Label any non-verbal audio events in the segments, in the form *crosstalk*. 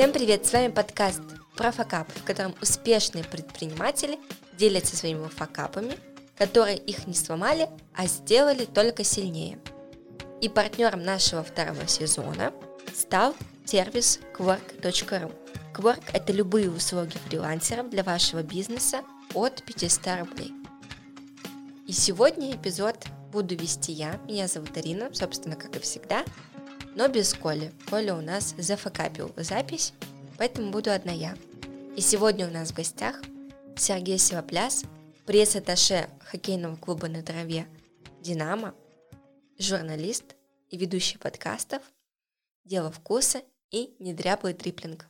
Всем привет, с вами подкаст про факап, в котором успешные предприниматели делятся своими факапами, которые их не сломали, а сделали только сильнее. И партнером нашего второго сезона стал сервис Quark.ru. Quark – это любые услуги фрилансеров для вашего бизнеса от 500 рублей. И сегодня эпизод буду вести я, меня зовут Арина, собственно, как и всегда, но без Коли. Коля у нас зафакапил запись, поэтому буду одна я. И сегодня у нас в гостях Сергей Силопляс, пресс-атташе хоккейного клуба на траве «Динамо», журналист и ведущий подкастов «Дело вкуса» и «Недряблый триплинг».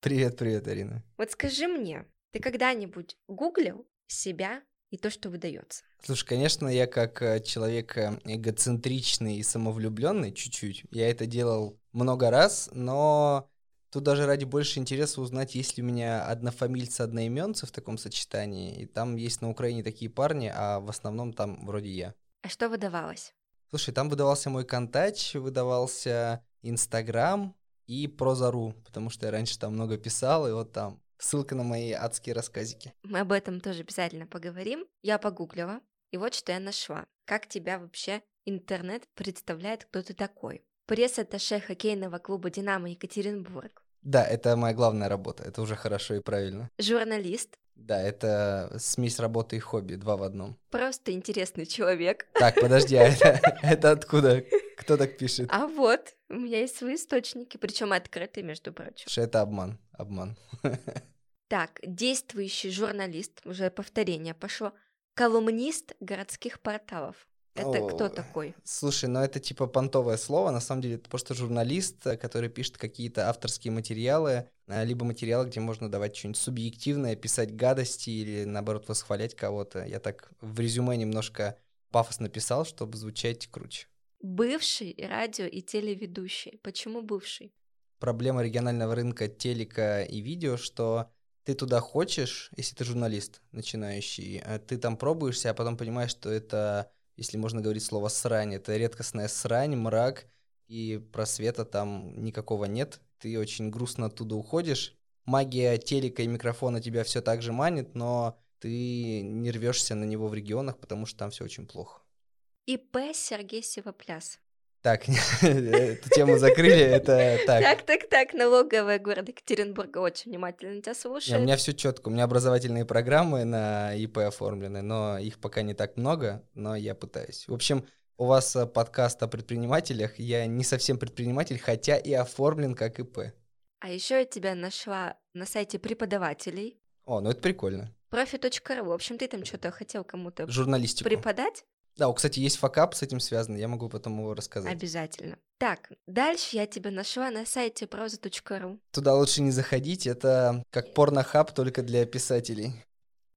Привет, привет, Арина. Вот скажи мне, ты когда-нибудь гуглил себя и то, что выдается? Слушай, конечно, я как э, человек э, эгоцентричный и самовлюбленный чуть-чуть, я это делал много раз, но тут даже ради больше интереса узнать, есть ли у меня однофамильцы, одноименцы в таком сочетании, и там есть на Украине такие парни, а в основном там вроде я. А что выдавалось? Слушай, там выдавался мой контач, выдавался Инстаграм и Прозару, потому что я раньше там много писал, и вот там ссылка на мои адские рассказики. Мы об этом тоже обязательно поговорим. Я погуглила, и вот что я нашла. Как тебя вообще интернет представляет, кто ты такой? Пресс-атташе хоккейного клуба «Динамо» Екатеринбург. Да, это моя главная работа, это уже хорошо и правильно. Журналист. Да, это смесь работы и хобби, два в одном. Просто интересный человек. Так, подожди, а это, *laughs* это откуда? Кто так пишет? А вот, у меня есть свои источники, причем открытые, между прочим. Что это обман, обман. *laughs* Так, действующий журналист, уже повторение пошло, колумнист городских порталов. Это О, кто такой? Слушай, ну это типа понтовое слово, на самом деле это просто журналист, э, который пишет какие-то авторские материалы, э, либо материалы, где можно давать что-нибудь субъективное, писать гадости или наоборот восхвалять кого-то. Я так в резюме немножко пафосно писал, чтобы звучать круче. Бывший радио и телеведущий. Почему бывший? Проблема регионального рынка телека и видео, что ты туда хочешь, если ты журналист начинающий, а ты там пробуешься, а потом понимаешь, что это, если можно говорить слово «срань», это редкостная срань, мрак, и просвета там никакого нет. Ты очень грустно оттуда уходишь. Магия телека и микрофона тебя все так же манит, но ты не рвешься на него в регионах, потому что там все очень плохо. ИП Сергей Севопляс. Так, *laughs* эту тему закрыли, это так. Так, так, так, налоговая города Екатеринбурга очень внимательно тебя Не, У слушает. меня все четко, у меня образовательные программы на ИП оформлены, но их пока не так много, но я пытаюсь. В общем, у вас э, подкаст о предпринимателях, я не совсем предприниматель, хотя и оформлен как ИП. А еще я тебя нашла на сайте преподавателей. О, ну это прикольно. Профи.ру. В общем, ты там что-то хотел кому-то Журналистику. преподать? Да, у, кстати, есть факап с этим связан, я могу потом его рассказать. Обязательно. Так, дальше я тебя нашла на сайте проза.ру. Туда лучше не заходить, это как порнохаб только для писателей.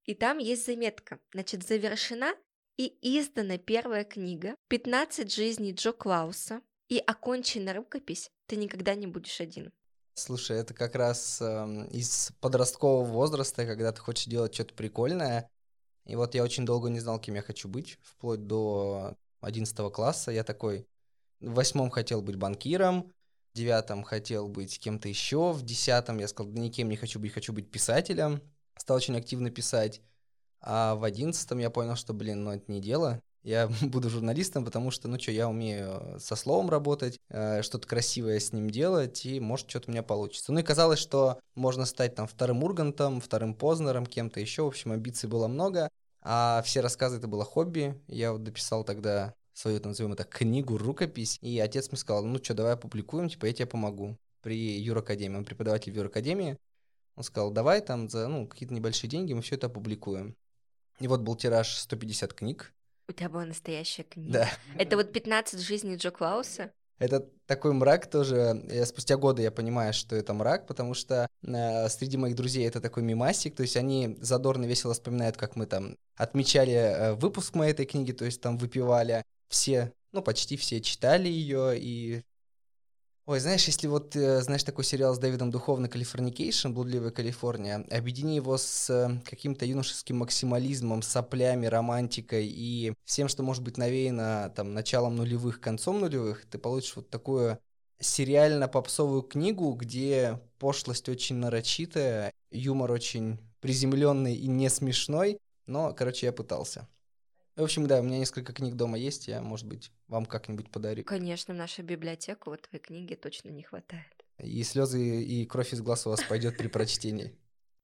И там есть заметка. Значит, завершена и издана первая книга «15 жизней Джо Клауса» и окончена рукопись «Ты никогда не будешь один». Слушай, это как раз эм, из подросткового возраста, когда ты хочешь делать что-то прикольное. И вот я очень долго не знал, кем я хочу быть, вплоть до 11 класса. Я такой в восьмом хотел быть банкиром, в девятом хотел быть кем-то еще, в десятом я сказал, да никем не хочу быть, хочу быть писателем. Стал очень активно писать. А в одиннадцатом я понял, что, блин, ну это не дело. Я *laughs* буду журналистом, потому что, ну что, я умею со словом работать, э, что-то красивое с ним делать, и может что-то у меня получится. Ну и казалось, что можно стать там вторым Ургантом, вторым Познером, кем-то еще. В общем, амбиций было много, а все рассказы это было хобби. Я вот дописал тогда свою, назовем это, книгу, рукопись, и отец мне сказал, ну что, давай опубликуем, типа я тебе помогу. При Юракадемии, он преподаватель в Юракадемии, он сказал, давай там за ну, какие-то небольшие деньги мы все это опубликуем. И вот был тираж 150 книг, У тебя была настоящая книга. да. Это вот 15 жизней Джо Клауса. Это такой мрак тоже. Я спустя годы я понимаю, что это мрак, потому что э, среди моих друзей это такой мимасик, то есть они задорно весело вспоминают, как мы там отмечали э, выпуск моей этой книги, то есть там выпивали. Все, ну почти все читали ее и Ой, знаешь, если вот, э, знаешь, такой сериал с Дэвидом Духовны «Californication», «Блудливая Калифорния», объедини его с э, каким-то юношеским максимализмом, соплями, романтикой и всем, что может быть навеяно там началом нулевых, концом нулевых, ты получишь вот такую сериально-попсовую книгу, где пошлость очень нарочитая, юмор очень приземленный и не смешной, но, короче, я пытался. В общем, да, у меня несколько книг дома есть, я, может быть, вам как-нибудь подарю. Конечно, в нашу библиотеку вот твоей книги точно не хватает. И слезы, и кровь из глаз у вас пойдет при прочтении.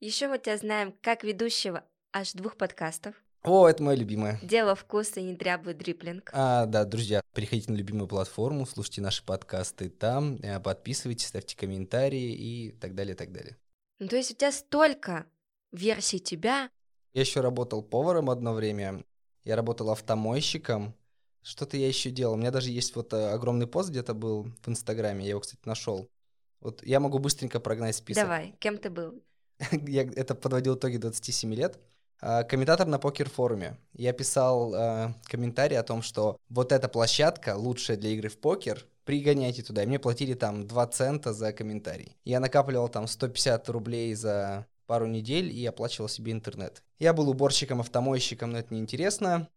Еще мы тебя знаем как ведущего аж двух подкастов. О, это моя любимая. Дело вкуса и не дряблый дриплинг. А, да, друзья, переходите на любимую платформу, слушайте наши подкасты там, э, подписывайтесь, ставьте комментарии и так далее, так далее. Ну, то есть у тебя столько версий тебя. Я еще работал поваром одно время, я работал автомойщиком, что-то я еще делал. У меня даже есть вот э, огромный пост где-то был в Инстаграме, я его, кстати, нашел. Вот я могу быстренько прогнать список. Давай, кем ты был? *laughs* я это подводил итоги 27 лет. А, комментатор на покер-форуме. Я писал э, комментарий о том, что вот эта площадка лучшая для игры в покер, пригоняйте туда. И мне платили там 2 цента за комментарий. Я накапливал там 150 рублей за пару недель и оплачивал себе интернет. Я был уборщиком, автомойщиком, но это неинтересно.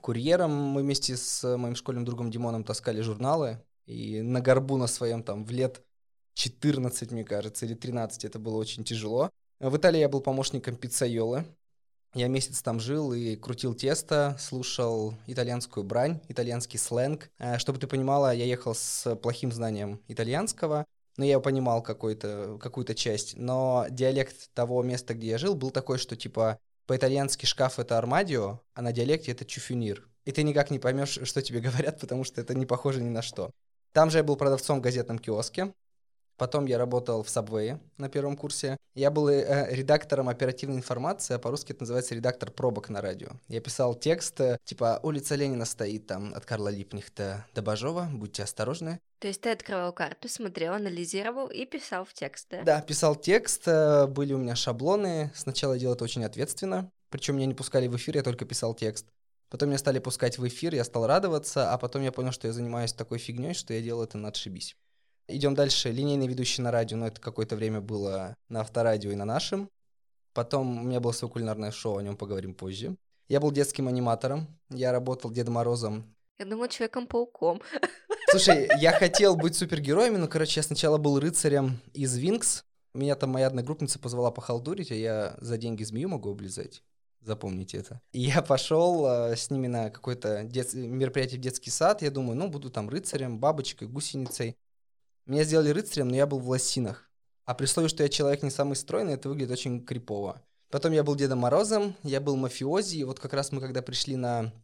Курьером мы вместе с моим школьным другом Димоном таскали журналы. И на горбу на своем там в лет 14, мне кажется, или 13 это было очень тяжело. В Италии я был помощником пиццайолы. Я месяц там жил и крутил тесто, слушал итальянскую брань, итальянский сленг. Э, чтобы ты понимала, я ехал с плохим знанием итальянского, но я понимал какую-то какую часть. Но диалект того места, где я жил, был такой, что типа по-итальянски шкаф это армадио, а на диалекте это чуфюнир. И ты никак не поймешь, что тебе говорят, потому что это не похоже ни на что. Там же я был продавцом в газетном киоске. Потом я работал в Subway на первом курсе. Я был э, редактором оперативной информации, а по-русски это называется редактор пробок на радио. Я писал текст, э, типа «Улица Ленина стоит там от Карла Липнихта до Бажова, будьте осторожны». То есть ты открывал карту, смотрел, анализировал и писал в текст, да? Да, писал текст, э, были у меня шаблоны. Сначала я делал это очень ответственно, причем меня не пускали в эфир, я только писал текст. Потом меня стали пускать в эфир, я стал радоваться, а потом я понял, что я занимаюсь такой фигней, что я делал это на отшибись. Идем дальше. Линейный ведущий на радио, но это какое-то время было на авторадио и на нашем. Потом у меня было свое кулинарное шоу, о нем поговорим позже. Я был детским аниматором, я работал Дедом Морозом. Я думала, Человеком-пауком. Слушай, *laughs* я хотел быть супергероем, но, короче, я сначала был рыцарем из Винкс. Меня там моя одногруппница позвала похалдурить, а я за деньги змею могу облизать. Запомните это. И я пошел э, с ними на какое-то дет... мероприятие в детский сад. Я думаю, ну, буду там рыцарем, бабочкой, гусеницей. Меня сделали рыцарем, но я был в лосинах. А при условии, что я человек не самый стройный, это выглядит очень крипово. Потом я был Дедом Морозом, я был мафиози, и вот как раз мы когда пришли на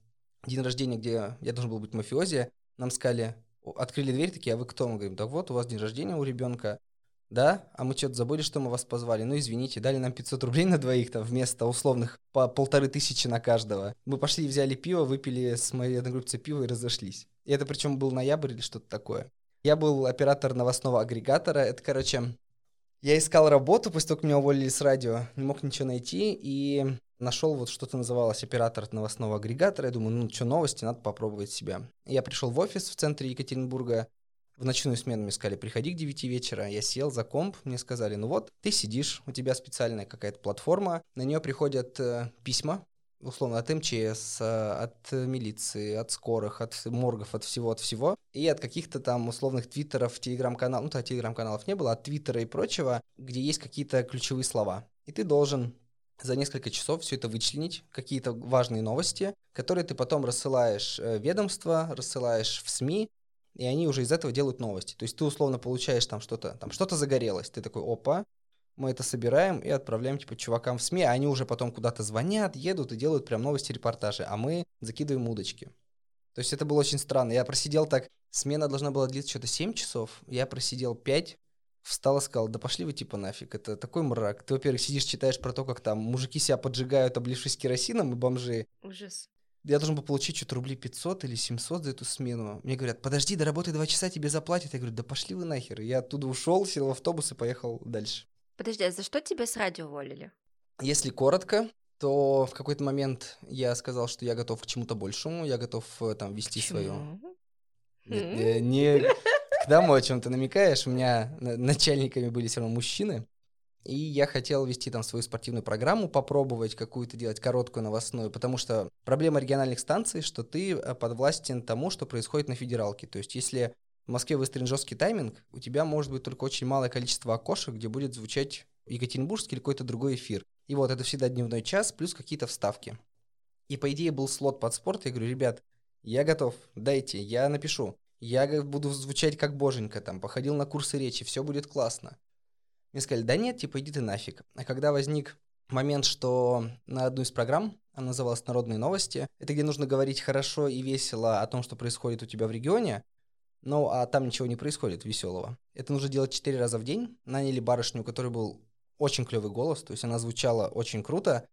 день рождения, где я должен был быть мафиози, нам сказали, открыли дверь, такие, а вы кто? Мы говорим, да вот, у вас день рождения у ребенка. Да, а мы что-то забыли, что мы вас позвали. Ну, извините, дали нам 500 рублей на двоих там вместо условных по полторы тысячи на каждого. Мы пошли, взяли пиво, выпили с моей одногруппницей пиво и разошлись. И это причем был ноябрь или что-то такое. Я был оператор новостного агрегатора. Это, короче, я искал работу после того, как меня уволили с радио. Не мог ничего найти и нашел вот что-то называлось оператор новостного агрегатора. Я думаю, ну что, новости, надо попробовать себя. Я пришел в офис в центре Екатеринбурга. В ночную смену мне сказали, приходи к 9 вечера. Я сел за комп, мне сказали, ну вот, ты сидишь, у тебя специальная какая-то платформа, на нее приходят э, письма условно, от МЧС, от милиции, от скорых, от моргов, от всего, от всего, и от каких-то там условных твиттеров, телеграм-каналов, ну, то телеграм-каналов не было, от твиттера и прочего, где есть какие-то ключевые слова. И ты должен за несколько часов все это вычленить, какие-то важные новости, которые ты потом рассылаешь в ведомство, рассылаешь в СМИ, и они уже из этого делают новости. То есть ты условно получаешь там что-то, там что-то загорелось, ты такой, опа, мы это собираем и отправляем, типа, чувакам в СМИ, а они уже потом куда-то звонят, едут и делают прям новости, репортажи, а мы закидываем удочки. То есть это было очень странно. Я просидел так, смена должна была длиться что-то 7 часов, я просидел 5, встал и сказал, да пошли вы типа нафиг, это такой мрак. Ты, во-первых, сидишь, читаешь про то, как там мужики себя поджигают, облившись керосином и бомжи. Ужас. Я должен был получить что-то рублей 500 или 700 за эту смену. Мне говорят, подожди, доработай два часа, тебе заплатят. Я говорю, да пошли вы нахер. Я оттуда ушел, сел в автобус и поехал дальше. Подожди, а за что тебя с радио уволили? Если коротко, то в какой-то момент я сказал, что я готов к чему-то большему, я готов э, там вести свою... Не, не к тому, о чем ты намекаешь. У меня начальниками были все равно мужчины. И я хотел вести там свою спортивную программу, попробовать какую-то делать короткую новостную, потому что проблема региональных станций, что ты э, подвластен тому, что происходит на федералке. То есть если в Москве выстроен жесткий тайминг, у тебя может быть только очень малое количество окошек, где будет звучать Екатеринбургский или какой-то другой эфир. И вот это всегда дневной час плюс какие-то вставки. И по идее был слот под спорт. Я говорю, ребят, я готов, дайте, я напишу. Я буду звучать как боженька, там, походил на курсы речи, все будет классно. Мне сказали, да нет, типа, иди ты нафиг. А когда возник момент, что на одну из программ, она называлась «Народные новости», это где нужно говорить хорошо и весело о том, что происходит у тебя в регионе, ну, а там ничего не происходит веселого. Это нужно делать четыре раза в день. Наняли барышню, у которой был очень клевый голос, то есть она звучала очень круто,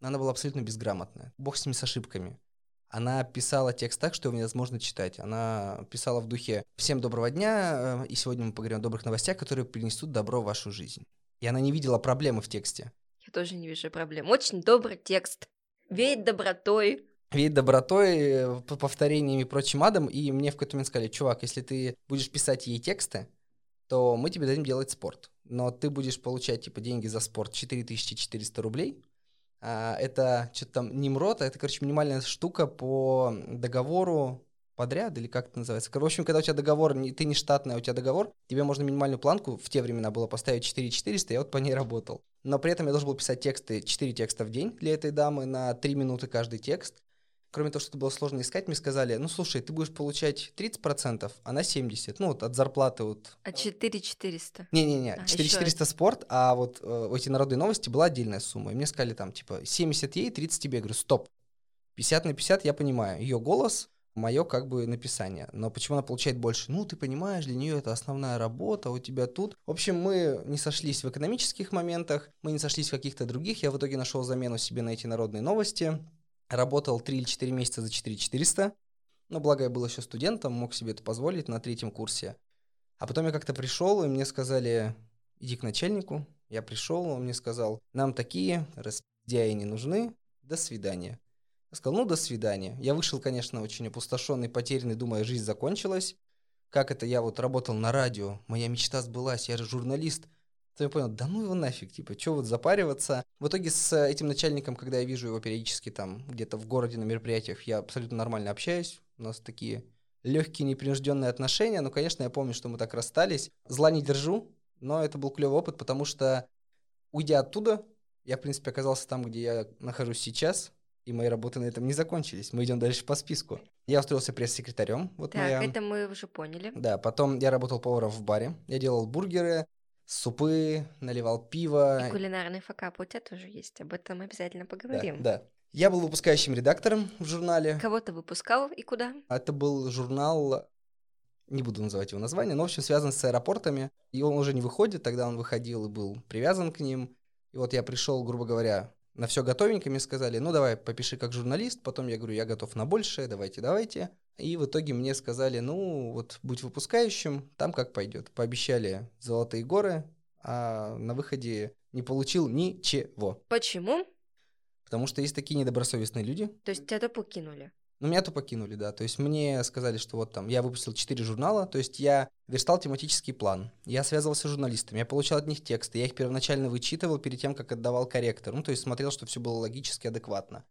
но она была абсолютно безграмотная. Бог с ними с ошибками. Она писала текст так, что его невозможно читать. Она писала в духе «Всем доброго дня, э, и сегодня мы поговорим о добрых новостях, которые принесут добро в вашу жизнь». И она не видела проблемы в тексте. Я тоже не вижу проблем. Очень добрый текст. Веет добротой. Веет добротой, э, повторениями и прочим адом. И мне в какой-то момент сказали, чувак, если ты будешь писать ей тексты, то мы тебе дадим делать спорт. Но ты будешь получать, типа, деньги за спорт 4400 рублей, а, это что-то там Немрод, а это, короче, минимальная штука по договору подряд, или как это называется. В общем, когда у тебя договор, ты не штатный, а у тебя договор, тебе можно минимальную планку, в те времена было поставить 4400, я вот по ней работал. Но при этом я должен был писать тексты, 4 текста в день для этой дамы на 3 минуты каждый текст. Кроме того, что это было сложно искать, мне сказали, ну, слушай, ты будешь получать 30%, а на 70%, ну, вот от зарплаты вот. А 4400? Не-не-не, а, 4400 спорт, а вот э, эти народные новости была отдельная сумма. И мне сказали там, типа, 70 ей, 30 тебе. Я говорю, стоп, 50 на 50 я понимаю. Ее голос, мое как бы написание. Но почему она получает больше? Ну, ты понимаешь, для нее это основная работа, у тебя тут. В общем, мы не сошлись в экономических моментах, мы не сошлись в каких-то других. Я в итоге нашел замену себе на эти народные новости. Работал 3 или 4 месяца за 4400, но благо я был еще студентом, мог себе это позволить на третьем курсе. А потом я как-то пришел, и мне сказали, иди к начальнику. Я пришел, он мне сказал, нам такие распидяи не нужны, до свидания. Я сказал, ну, до свидания. Я вышел, конечно, очень опустошенный, потерянный, думая, жизнь закончилась. Как это я вот работал на радио, моя мечта сбылась, я же журналист – то я понял, да ну его нафиг, типа, что вот запариваться. В итоге с этим начальником, когда я вижу его периодически там где-то в городе на мероприятиях, я абсолютно нормально общаюсь. У нас такие легкие, непринужденные отношения. Но, конечно, я помню, что мы так расстались. Зла не держу, но это был клевый опыт, потому что, уйдя оттуда, я, в принципе, оказался там, где я нахожусь сейчас, и мои работы на этом не закончились. Мы идем дальше по списку. Я устроился пресс-секретарем. Вот так, моя... это мы уже поняли. Да, потом я работал поваром в баре. Я делал бургеры, супы, наливал пиво. И кулинарный факап у тебя тоже есть, об этом обязательно поговорим. Да, да. Я был выпускающим редактором в журнале. Кого ты выпускал и куда? Это был журнал, не буду называть его название, но, в общем, связан с аэропортами. И он уже не выходит, тогда он выходил и был привязан к ним. И вот я пришел, грубо говоря, на все готовенько, мне сказали, ну давай, попиши как журналист, потом я говорю, я готов на большее, давайте, давайте. И в итоге мне сказали, ну вот будь выпускающим, там как пойдет. Пообещали золотые горы, а на выходе не получил ничего. Почему? Потому что есть такие недобросовестные люди. То есть тебя покинули? Ну, меня то покинули, да. То есть мне сказали, что вот там я выпустил 4 журнала, то есть я верстал тематический план, я связывался с журналистами, я получал от них тексты, я их первоначально вычитывал перед тем, как отдавал корректор. Ну, то есть смотрел, что все было логически адекватно.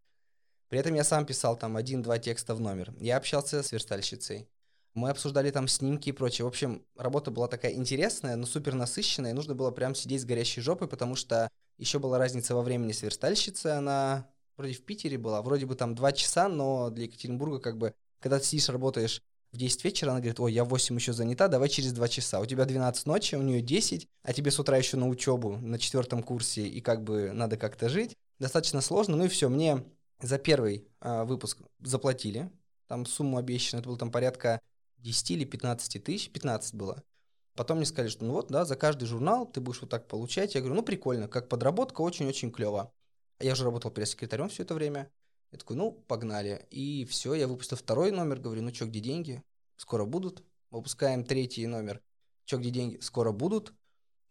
При этом я сам писал там один-два текста в номер. Я общался с верстальщицей. Мы обсуждали там снимки и прочее. В общем, работа была такая интересная, но супер насыщенная. И нужно было прям сидеть с горящей жопой, потому что еще была разница во времени с верстальщицей. Она вроде в Питере была, вроде бы там 2 часа, но для Екатеринбурга как бы, когда ты сидишь, работаешь в 10 вечера, она говорит, ой, я в 8 еще занята, давай через 2 часа. У тебя 12 ночи, у нее 10, а тебе с утра еще на учебу на четвертом курсе, и как бы надо как-то жить. Достаточно сложно, ну и все, мне за первый э, выпуск заплатили, там сумму обещанную, это было там порядка 10 или 15 тысяч, 15 было. Потом мне сказали, что ну вот, да, за каждый журнал ты будешь вот так получать. Я говорю, ну прикольно, как подработка, очень-очень клево. Я уже работал пресс-секретарем все это время. Я такой, ну, погнали. И все, я выпустил второй номер, говорю, ну что, где деньги? Скоро будут. Выпускаем третий номер. Что, где деньги? Скоро будут.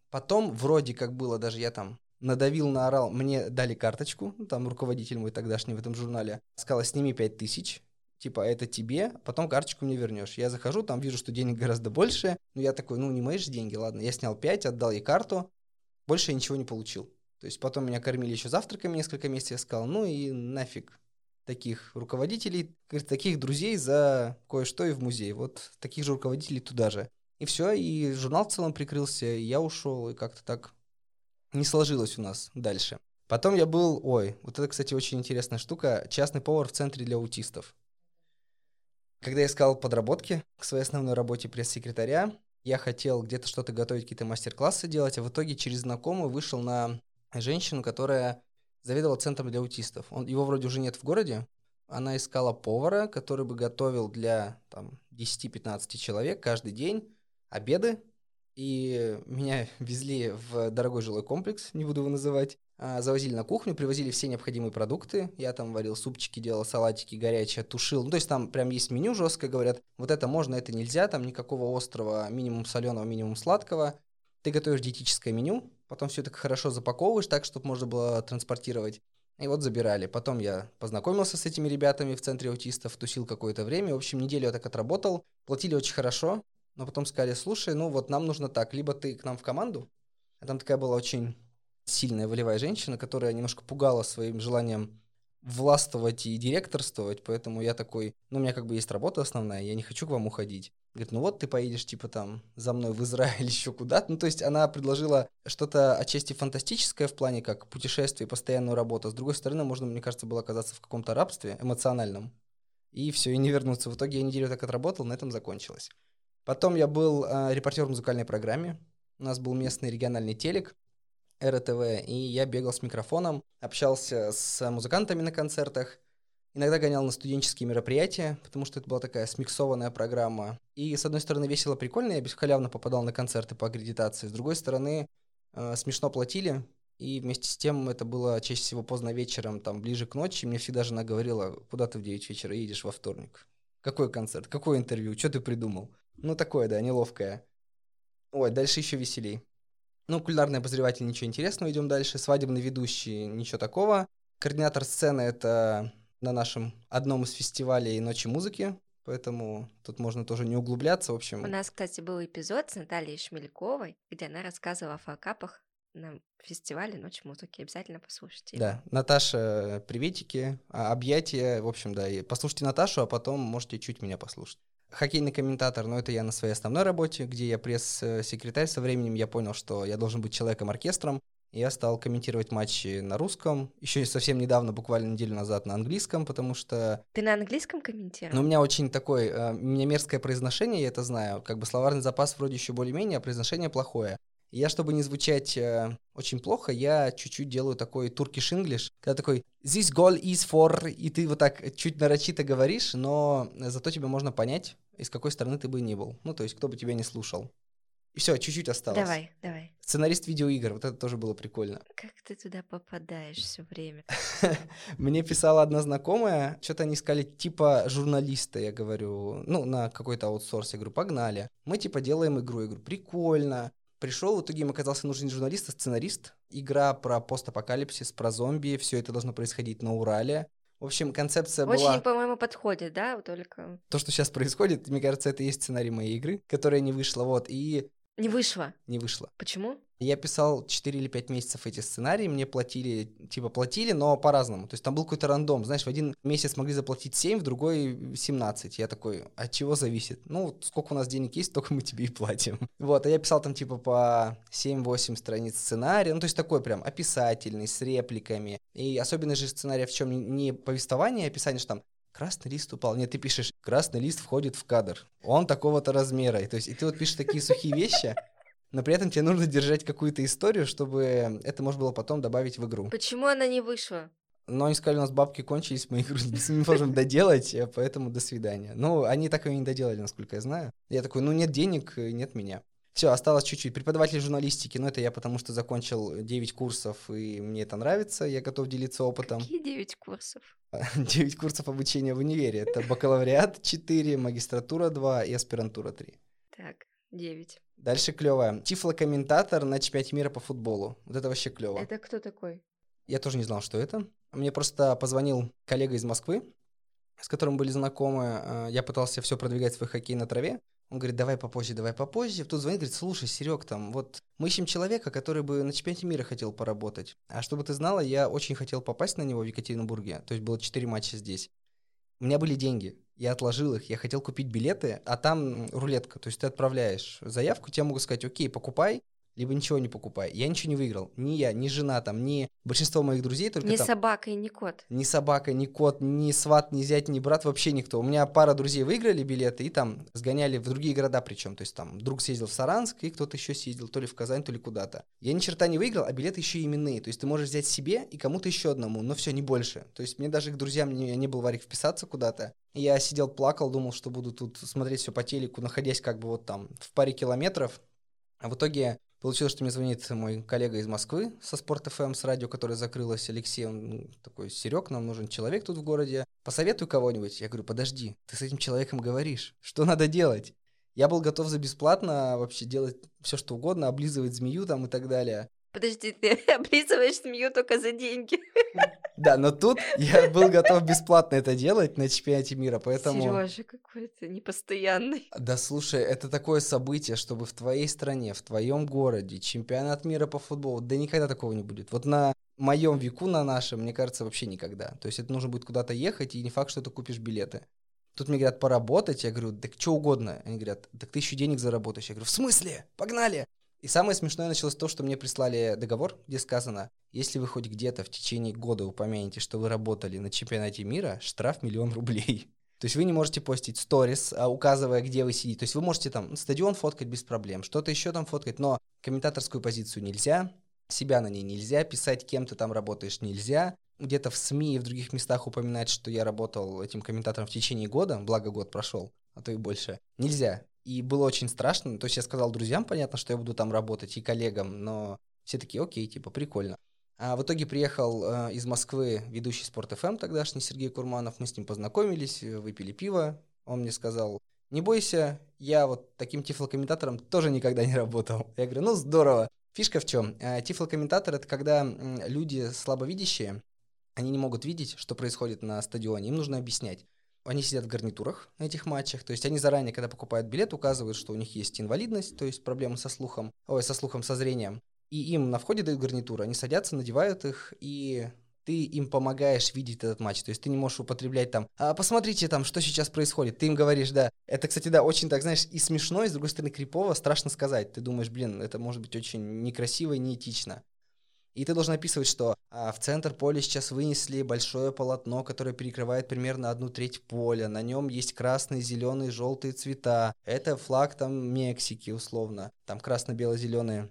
Потом вроде как было, даже я там надавил, наорал, мне дали карточку, ну, там руководитель мой тогдашний в этом журнале, сказал, сними 5 тысяч, типа, это тебе, потом карточку мне вернешь. Я захожу, там вижу, что денег гораздо больше, ну, я такой, ну, не мои же деньги, ладно. Я снял 5, отдал ей карту, больше я ничего не получил. То есть потом меня кормили еще завтраками несколько месяцев, я сказал, ну и нафиг. таких руководителей, таких друзей за кое-что и в музей. Вот таких же руководителей туда же. И все, и журнал в целом прикрылся, и я ушел, и как-то так не сложилось у нас дальше. Потом я был, ой, вот это, кстати, очень интересная штука, частный повар в центре для аутистов. Когда я искал подработки к своей основной работе пресс-секретаря, я хотел где-то что-то готовить, какие-то мастер-классы делать, а в итоге через знакомую вышел на женщину, которая заведовала центром для аутистов. Он, его вроде уже нет в городе. Она искала повара, который бы готовил для там, 10-15 человек каждый день обеды, и меня *laughs* везли в дорогой жилой комплекс, не буду его называть, а, завозили на кухню, привозили все необходимые продукты, я там варил супчики, делал салатики горячие, тушил, ну, то есть там прям есть меню жестко, говорят, вот это можно, это нельзя, там никакого острого, минимум соленого, минимум сладкого, ты готовишь диетическое меню, потом все это хорошо запаковываешь так, чтобы можно было транспортировать, и вот забирали. Потом я познакомился с этими ребятами в центре аутистов, тусил какое-то время. В общем, неделю я так отработал. Платили очень хорошо но потом сказали, слушай, ну вот нам нужно так, либо ты к нам в команду, а там такая была очень сильная волевая женщина, которая немножко пугала своим желанием властвовать и директорствовать, поэтому я такой, ну, у меня как бы есть работа основная, я не хочу к вам уходить. Говорит, ну вот ты поедешь, типа, там, за мной в Израиль *laughs* еще куда-то. Ну, то есть она предложила что-то отчасти фантастическое в плане как путешествие постоянную работу. С другой стороны, можно, мне кажется, было оказаться в каком-то рабстве эмоциональном. И все, и не вернуться. В итоге я неделю так отработал, на этом закончилось. Потом я был э, репортер в музыкальной программе. У нас был местный региональный телек, РТВ, и я бегал с микрофоном, общался с музыкантами на концертах, иногда гонял на студенческие мероприятия, потому что это была такая смиксованная программа. И, с одной стороны, весело, прикольно, я бесхалявно попадал на концерты по аккредитации, с другой стороны, э, смешно платили, и вместе с тем это было чаще всего поздно вечером, там, ближе к ночи. Мне всегда жена говорила, куда ты в 9 вечера едешь во вторник? Какой концерт? Какое интервью? Что ты придумал? Ну, такое, да, неловкое. Ой, дальше еще веселей. Ну, кулинарный обозреватель, ничего интересного, идем дальше. Свадебный ведущий, ничего такого. Координатор сцены — это на нашем одном из фестивалей «Ночи музыки», поэтому тут можно тоже не углубляться, в общем. У нас, кстати, был эпизод с Натальей Шмельковой, где она рассказывала о факапах на фестивале «Ночь музыки». Обязательно послушайте. Да, Наташа, приветики, а, объятия, в общем, да, и послушайте Наташу, а потом можете чуть меня послушать. Хоккейный комментатор, но это я на своей основной работе, где я пресс-секретарь. Со временем я понял, что я должен быть человеком-оркестром. Я стал комментировать матчи на русском. Еще совсем недавно, буквально неделю назад, на английском, потому что... Ты на английском комментировал? Ну, у меня очень такой... Э, у меня мерзкое произношение, я это знаю. Как бы словарный запас вроде еще более-менее, а произношение плохое. Я, чтобы не звучать э, очень плохо, я чуть-чуть делаю такой туркиш English, когда такой «This goal is for...» и ты вот так чуть нарочито говоришь, но зато тебе можно понять, из какой стороны ты бы ни был. Ну, то есть, кто бы тебя не слушал. И все, чуть-чуть осталось. Давай, давай. Сценарист видеоигр, вот это тоже было прикольно. Как ты туда попадаешь все время? *laughs* Мне писала одна знакомая, что-то они искали типа журналиста, я говорю, ну, на какой-то аутсорс, я говорю, погнали. Мы типа делаем игру, я говорю, прикольно. Пришел, в итоге им оказался нужен журналист, а сценарист. Игра про постапокалипсис, про зомби, все это должно происходить на Урале. В общем, концепция Очень, была... по-моему, подходит, да, только... То, что сейчас происходит, мне кажется, это и есть сценарий моей игры, которая не вышла, вот, и... Не вышла? Не вышла. Почему? Я писал 4 или 5 месяцев эти сценарии, мне платили, типа платили, но по-разному. То есть там был какой-то рандом. Знаешь, в один месяц могли заплатить 7, в другой 17. Я такой, от чего зависит? Ну, сколько у нас денег есть, столько мы тебе и платим. *laughs* Вот, а я писал там типа по 7-8 страниц сценария. Ну, то есть такой прям описательный, с репликами. И особенность же сценария в чем? Не повествование, а описание, что там красный лист упал. Нет, ты пишешь, красный лист входит в кадр. Он такого-то размера. И, то есть, и ты вот пишешь такие сухие вещи, но при этом тебе нужно держать какую-то историю, чтобы это можно было потом добавить в игру. Почему она не вышла? Но они сказали, у нас бабки кончились, мы игру не можем доделать, поэтому до свидания. Ну, они так и не доделали, насколько я знаю. Я такой, ну, нет денег, нет меня. Все, осталось чуть-чуть. Преподаватель журналистики, но это я потому что закончил 9 курсов, и мне это нравится, я готов делиться опытом. Какие 9 курсов? *laughs* 9 курсов обучения в универе. Это бакалавриат *laughs* 4, магистратура 2 и аспирантура 3. Так, 9. Дальше клево. Тифлокомментатор на чемпионате мира по футболу. Вот это вообще клево. Это кто такой? Я тоже не знал, что это. Мне просто позвонил коллега из Москвы, с которым были знакомы. Э, я пытался все продвигать свой хоккей на траве. Он говорит, давай попозже, давай попозже. Тут звонит, говорит, слушай, Серег, там, вот мы ищем человека, который бы на чемпионате мира хотел поработать. А чтобы ты знала, я очень хотел попасть на него в Екатеринбурге. То есть было 4 матча здесь. У меня были деньги, я отложил их, я хотел купить билеты, а там рулетка. То есть ты отправляешь заявку, тебе могут сказать, окей, покупай, либо ничего не покупай. Я ничего не выиграл. Ни я, ни жена там, ни большинство моих друзей. Только ни там, собака и ни кот. Ни собака, ни кот, ни сват, ни зять, ни брат, вообще никто. У меня пара друзей выиграли билеты и там сгоняли в другие города причем. То есть там друг съездил в Саранск, и кто-то еще съездил то ли в Казань, то ли куда-то. Я ни черта не выиграл, а билеты еще именные. То есть ты можешь взять себе и кому-то еще одному, но все, не больше. То есть мне даже к друзьям не, не был варик вписаться куда-то. Я сидел, плакал, думал, что буду тут смотреть все по телеку, находясь как бы вот там в паре километров. А в итоге Получилось, что мне звонит мой коллега из Москвы со Спорт ФМ, с радио, которое закрылось, Алексей, он ну, такой, Серег, нам нужен человек тут в городе, посоветуй кого-нибудь. Я говорю, подожди, ты с этим человеком говоришь, что надо делать? Я был готов за бесплатно вообще делать все, что угодно, облизывать змею там и так далее. Подожди, ты *laughs* облизываешь змею только за деньги. *laughs* Да, но тут я был готов бесплатно это делать на чемпионате мира, поэтому... Сережа какой-то непостоянный. Да слушай, это такое событие, чтобы в твоей стране, в твоем городе чемпионат мира по футболу, да никогда такого не будет. Вот на моем веку, на нашем, мне кажется, вообще никогда. То есть это нужно будет куда-то ехать, и не факт, что ты купишь билеты. Тут мне говорят, поработать. Я говорю, так что угодно. Они говорят, так ты еще денег заработаешь. Я говорю, в смысле? Погнали! И самое смешное началось то, что мне прислали договор, где сказано, если вы хоть где-то в течение года упомянете, что вы работали на чемпионате мира, штраф миллион рублей. То есть вы не можете постить сторис, а, указывая, где вы сидите. То есть вы можете там стадион фоткать без проблем, что-то еще там фоткать, но комментаторскую позицию нельзя, себя на ней нельзя, писать, кем ты там работаешь нельзя, где-то в СМИ и в других местах упоминать, что я работал этим комментатором в течение года, благо год прошел, а то и больше, нельзя. И было очень страшно. То есть я сказал друзьям, понятно, что я буду там работать, и коллегам, но все такие, окей, типа, прикольно. А в итоге приехал э, из Москвы ведущий Спорт ФМ тогдашний Сергей Курманов. Мы с ним познакомились, выпили пиво. Он мне сказал, не бойся, я вот таким тифлокомментатором тоже никогда не работал. Я говорю, ну здорово. Фишка в чем? Э, тифлокомментатор — это когда люди слабовидящие, они не могут видеть, что происходит на стадионе, им нужно объяснять. Они сидят в гарнитурах на этих матчах, то есть они заранее, когда покупают билет, указывают, что у них есть инвалидность, то есть проблемы со слухом, ой, со слухом, со зрением. И им на входе дают гарнитуры, они садятся, надевают их, и ты им помогаешь видеть этот матч. То есть ты не можешь употреблять там, а, посмотрите там, что сейчас происходит. Ты им говоришь, да. Это, кстати, да, очень так, знаешь, и смешно, и с другой стороны крипово, страшно сказать. Ты думаешь, блин, это может быть очень некрасиво и неэтично. И ты должен описывать, что а, в центр поля сейчас вынесли большое полотно, которое перекрывает примерно одну треть поля. На нем есть красные, зеленые, желтые цвета. Это флаг там Мексики, условно. Там красно-бело-зеленые.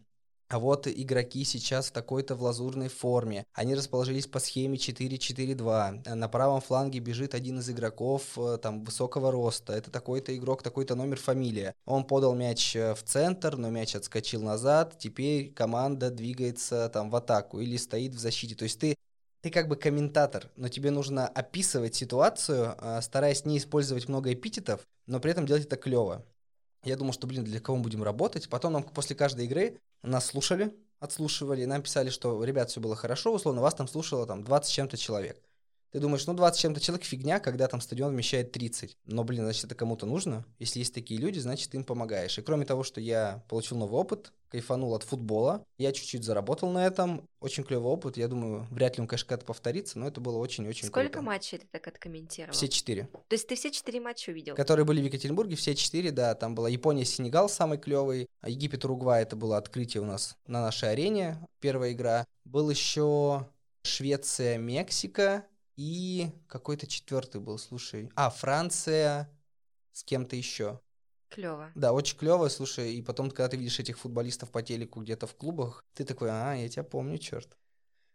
А вот игроки сейчас в такой-то в лазурной форме. Они расположились по схеме 4-4-2. На правом фланге бежит один из игроков э, там высокого роста. Это такой-то игрок, такой-то номер, фамилия. Он подал мяч э, в центр, но мяч отскочил назад. Теперь команда двигается там в атаку или стоит в защите. То есть ты ты как бы комментатор, но тебе нужно описывать ситуацию, э, стараясь не использовать много эпитетов, но при этом делать это клево. Я думал, что, блин, для кого мы будем работать. Потом нам после каждой игры нас слушали, отслушивали, нам писали, что, ребят, все было хорошо, условно, вас там слушало там 20 чем-то человек. Ты думаешь, ну 20 чем-то человек фигня, когда там стадион вмещает 30. Но, блин, значит, это кому-то нужно. Если есть такие люди, значит, ты им помогаешь. И кроме того, что я получил новый опыт, кайфанул от футбола, я чуть-чуть заработал на этом. Очень клевый опыт. Я думаю, вряд ли он, конечно, когда-то повторится, но это было очень-очень Сколько круто. матчей ты так откомментировал? Все четыре. То есть ты все четыре матча увидел? Которые были в Екатеринбурге, все четыре, да. Там была Япония-Сенегал самый клевый, а Египет-Уругвай, это было открытие у нас на нашей арене, первая игра. Был еще Швеция-Мексика, и какой-то четвертый был, слушай. А, Франция с кем-то еще. Клево. Да, очень клево, слушай, и потом, когда ты видишь этих футболистов по телеку где-то в клубах, ты такой, а, я тебя помню, черт.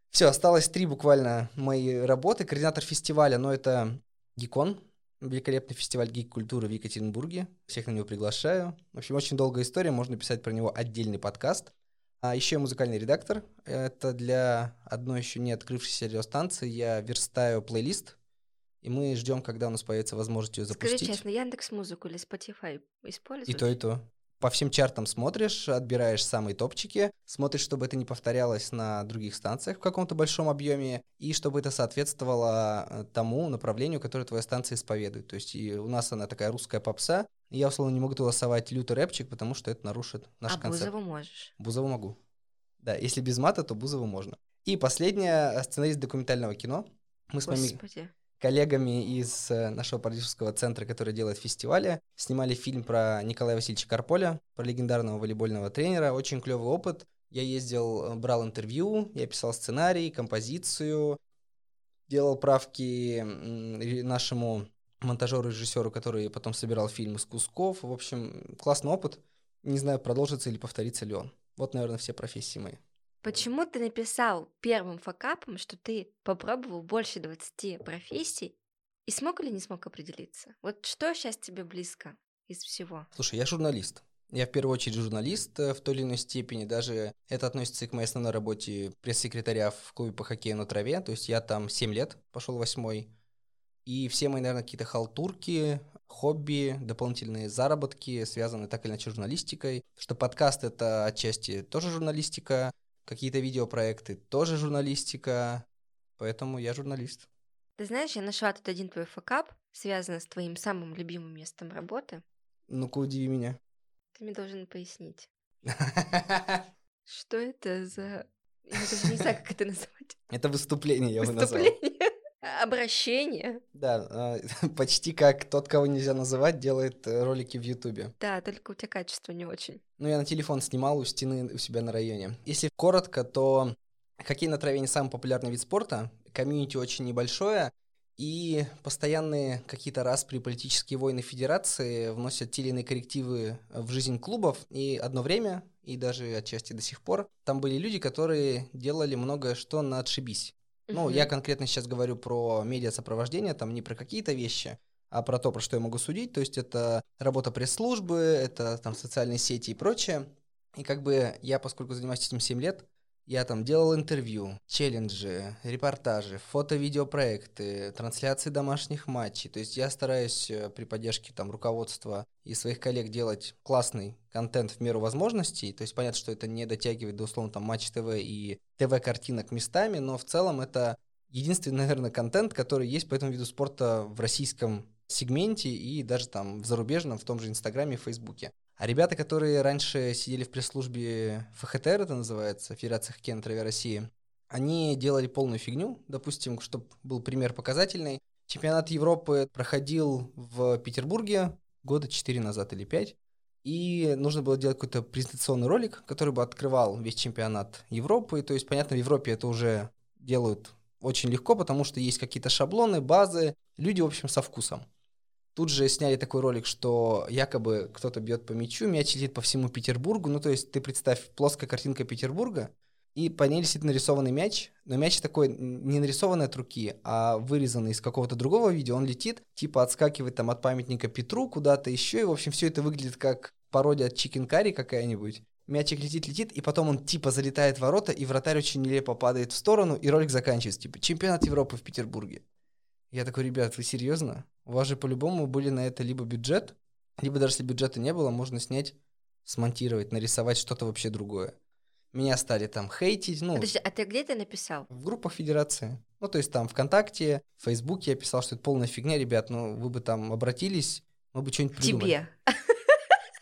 Все, осталось три буквально мои работы. Координатор фестиваля, но это Гикон, великолепный фестиваль гик-культуры в Екатеринбурге. Всех на него приглашаю. В общем, очень долгая история, можно писать про него отдельный подкаст. А еще музыкальный редактор. Это для одной еще не открывшейся радиостанции. Я верстаю плейлист, и мы ждем, когда у нас появится возможность ее запустить. Скажи честно, Яндекс Музыку или Spotify используешь? И то, и то. По всем чартам смотришь, отбираешь самые топчики, смотришь, чтобы это не повторялось на других станциях в каком-то большом объеме, и чтобы это соответствовало э, тому направлению, которое твоя станция исповедует. То есть и у нас она такая русская попса, я, условно, не могу голосовать лютый рэпчик, потому что это нарушит наш а концерт. Бузову можешь? Бузову могу. Да, если без мата, то Бузову можно. И последнее, сценарист документального кино. Мы с моими Господи. Коллегами из э, нашего продюсерского центра, который делает фестивали, снимали фильм про Николая Васильевича Карполя, про легендарного волейбольного тренера. Очень клевый опыт. Я ездил, э, брал интервью, я писал сценарий, композицию, делал правки нашему монтажеру, режиссеру, который потом собирал фильм из кусков. В общем, классный опыт. Не знаю, продолжится или повторится ли он. Вот, наверное, все профессии мои. Почему ты написал первым факапом, что ты попробовал больше 20 профессий и смог или не смог определиться? Вот что сейчас тебе близко из всего? Слушай, я журналист. Я в первую очередь журналист э, в той или иной степени. Даже это относится и к моей основной работе пресс-секретаря в клубе по хоккею на траве. То есть я там 7 лет, пошел восьмой. И все мои, наверное, какие-то халтурки, хобби, дополнительные заработки связаны так или иначе журналистикой. Что подкаст — это отчасти тоже журналистика, какие-то видеопроекты тоже журналистика. Поэтому я журналист. Ты знаешь, я нашла тут один твой факап, связанный с твоим самым любимым местом работы. Ну-ка, удиви меня. Ты мне должен пояснить. *laughs* Что это за... Я даже не знаю, как это назвать. Это выступление, я бы назвал. Выступление. Обращение. Да, э, *laughs* почти как тот, кого нельзя называть, делает э, ролики в Ютубе. Да, только у тебя качество не очень. Ну, я на телефон снимал у стены у себя на районе. Если коротко, то хоккей на траве не самый популярный вид спорта, комьюнити очень небольшое, и постоянные какие-то распри политические войны федерации вносят те или иные коррективы в жизнь клубов. И одно время, и даже отчасти до сих пор, там были люди, которые делали многое что на отшибись. Ну, Мгм. я конкретно сейчас говорю про медиа-сопровождение, там не про какие-то вещи, а про то, про что я могу судить. То есть это работа пресс-службы, это там социальные сети и прочее. И как бы я, поскольку занимаюсь этим 7 лет, я там делал интервью, челленджи, репортажи, фото-видеопроекты, трансляции домашних матчей. То есть я стараюсь э, при поддержке там руководства и своих коллег делать классный контент в меру возможностей. То есть понятно, что это не дотягивает до условно там Матч ТВ и ТВ-картинок местами, но в целом это единственный, наверное, контент, который есть по этому виду спорта в российском сегменте и даже там в зарубежном, в том же Инстаграме и Фейсбуке. А ребята, которые раньше сидели в пресс-службе ФХТР, это называется, Федерация хоккея на траве России, они делали полную фигню. Допустим, чтобы был пример показательный. Чемпионат Европы проходил в Петербурге года 4 назад или 5. И нужно было делать какой-то презентационный ролик, который бы открывал весь чемпионат Европы. То есть, понятно, в Европе это уже делают очень легко, потому что есть какие-то шаблоны, базы. Люди, в общем, со вкусом. Тут же сняли такой ролик, что якобы кто-то бьет по мячу, мяч летит по всему Петербургу. Ну, то есть ты представь, плоская картинка Петербурга, и по ней летит нарисованный мяч, но мяч такой не нарисованный от руки, а вырезанный из какого-то другого видео. Он летит, типа отскакивает там от памятника Петру куда-то еще, и, в общем, все это выглядит как пародия от Чикен Карри какая-нибудь. Мячик летит, летит, и потом он типа залетает в ворота, и вратарь очень нелепо падает в сторону, и ролик заканчивается, типа, чемпионат Европы в Петербурге. Я такой, ребят, вы серьезно? У вас же по-любому были на это либо бюджет, либо даже если бюджета не было, можно снять, смонтировать, нарисовать что-то вообще другое. Меня стали там хейтить, ну, Подожди, а ты где это написал? в группах федерации. Ну, то есть там ВКонтакте, в Фейсбуке я писал, что это полная фигня, ребят, ну, вы бы там обратились, мы бы что-нибудь придумали. Тебе.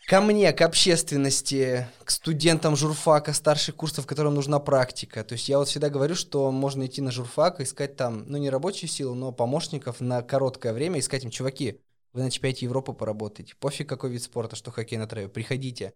Ко мне, к общественности, к студентам журфака, старших курсов, которым нужна практика. То есть я вот всегда говорю, что можно идти на журфак, искать там, ну, не рабочую силу, но помощников на короткое время, искать им, чуваки, вы на чемпионате Европы поработаете, пофиг какой вид спорта, что хоккей на траве, приходите.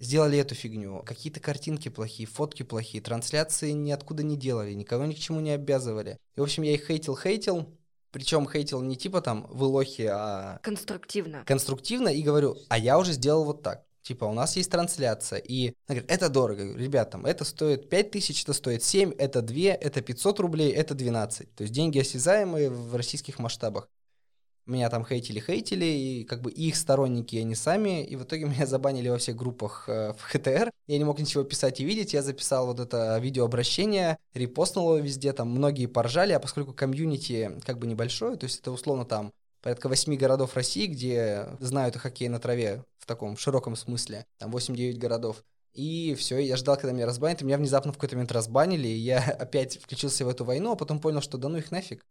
Сделали эту фигню, какие-то картинки плохие, фотки плохие, трансляции ниоткуда не делали, никого ни к чему не обязывали. И, в общем, я их хейтил-хейтил, причем хейтил не типа там вы лохи, а Конструктивно. конструктивно и говорю, а я уже сделал вот так. Типа, у нас есть трансляция, и она говорит, это дорого. Я говорю, ребятам, это стоит 5 тысяч, это стоит 7, это 2, это 500 рублей, это 12. То есть деньги осязаемые в российских масштабах. Меня там хейтили-хейтили, и как бы их сторонники, они сами, и в итоге *laughs* меня забанили во всех группах э, в ХТР. Я не мог ничего писать и видеть, я записал вот это видеообращение, репостнул его везде, там многие поржали, а поскольку комьюнити как бы небольшое, то есть это условно там порядка восьми городов России, где знают о хоккее на траве в таком широком смысле, там 8-9 городов. И все, я ждал, когда меня разбанят, и меня внезапно в какой-то момент разбанили, и я *laughs* опять включился в эту войну, а потом понял, что да ну их нафиг.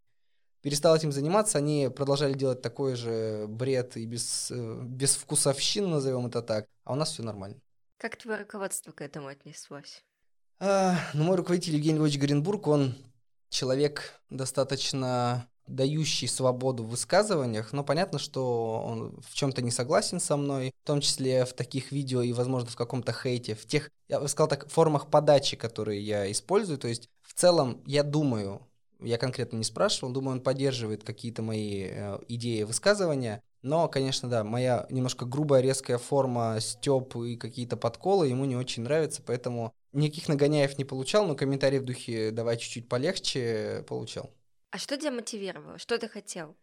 Перестал этим заниматься, они продолжали делать такой же бред и без, э, без вкусовщин, назовем это так, а у нас все нормально. Как твое руководство к этому отнеслось? А, ну, мой руководитель Евгений Львович Горенбург, он человек достаточно дающий свободу в высказываниях, но понятно, что он в чем-то не согласен со мной, в том числе в таких видео и, возможно, в каком-то хейте, в тех, я бы сказал так, формах подачи, которые я использую. То есть, в целом, я думаю, я конкретно не спрашивал, думаю, он поддерживает какие-то мои э, идеи высказывания, но, конечно, да, моя немножко грубая, резкая форма, стёб и какие-то подколы ему не очень нравятся, поэтому никаких нагоняев не получал, но комментарии в духе «давай чуть-чуть полегче» получал. А что тебя мотивировало? Что ты хотел?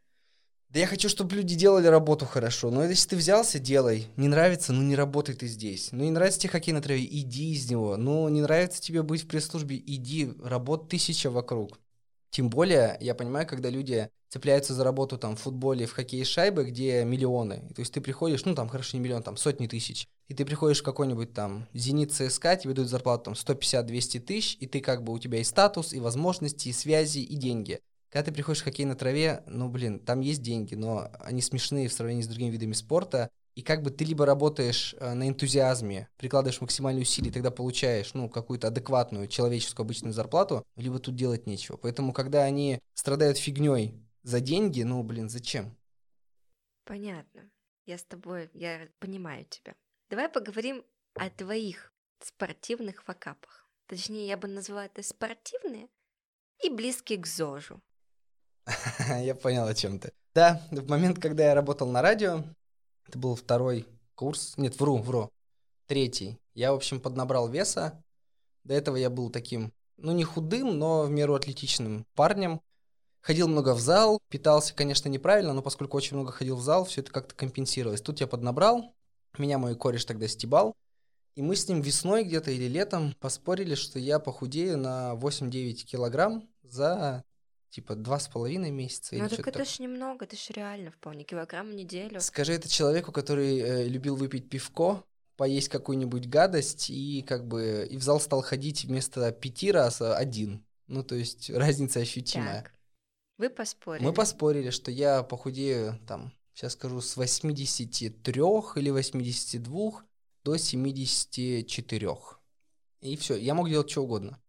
Да я хочу, чтобы люди делали работу хорошо. Но если ты взялся, делай. Не нравится, ну не работай ты здесь. Ну не нравится тебе хоккей на траве, иди из него. Ну не нравится тебе быть в пресс-службе, иди. Работ тысяча вокруг. Тем более, я понимаю, когда люди цепляются за работу там в футболе, в хоккее шайбы, где миллионы. То есть ты приходишь, ну там хорошо не миллион, там сотни тысяч. И ты приходишь в какой-нибудь там Зенит ЦСКА, тебе дают зарплату там 150-200 тысяч, и ты как бы у тебя и статус, и возможности, и связи, и деньги. Когда ты приходишь в хоккей на траве, ну, блин, там есть деньги, но они смешные в сравнении с другими видами спорта. И как бы ты либо работаешь э, на энтузиазме, прикладываешь максимальные усилия, тогда получаешь, ну, какую-то адекватную человеческую обычную зарплату, либо тут делать нечего. Поэтому, когда они страдают фигней за деньги, ну, блин, зачем? Понятно. Я с тобой, я понимаю тебя. Давай поговорим о твоих спортивных факапах. Точнее, я бы назвала это спортивные и близкие к ЗОЖу. *laughs* Я понял, о чем ты. Да, в момент, когда я работал на радио, это был второй курс, нет, вру, вру, третий. Я, в общем, поднабрал веса. До этого я был таким, ну, не худым, но в меру атлетичным парнем. Ходил много в зал, питался, конечно, неправильно, но поскольку очень много ходил в зал, все это как-то компенсировалось. Тут я поднабрал, меня мой кореш тогда стебал, и мы с ним весной где-то или летом поспорили, что я похудею на 8-9 килограмм за типа два с половиной месяца. Ну так это ж немного, это ж реально вполне килограмм в неделю. Скажи это человеку, который э, любил выпить пивко, поесть какую-нибудь гадость и как бы и в зал стал ходить вместо пяти раз а один. Ну то есть разница ощутимая. Так. Вы поспорили. Мы поспорили, что я похудею там, сейчас скажу, с 83 или 82 до 74. И все, я мог делать что угодно.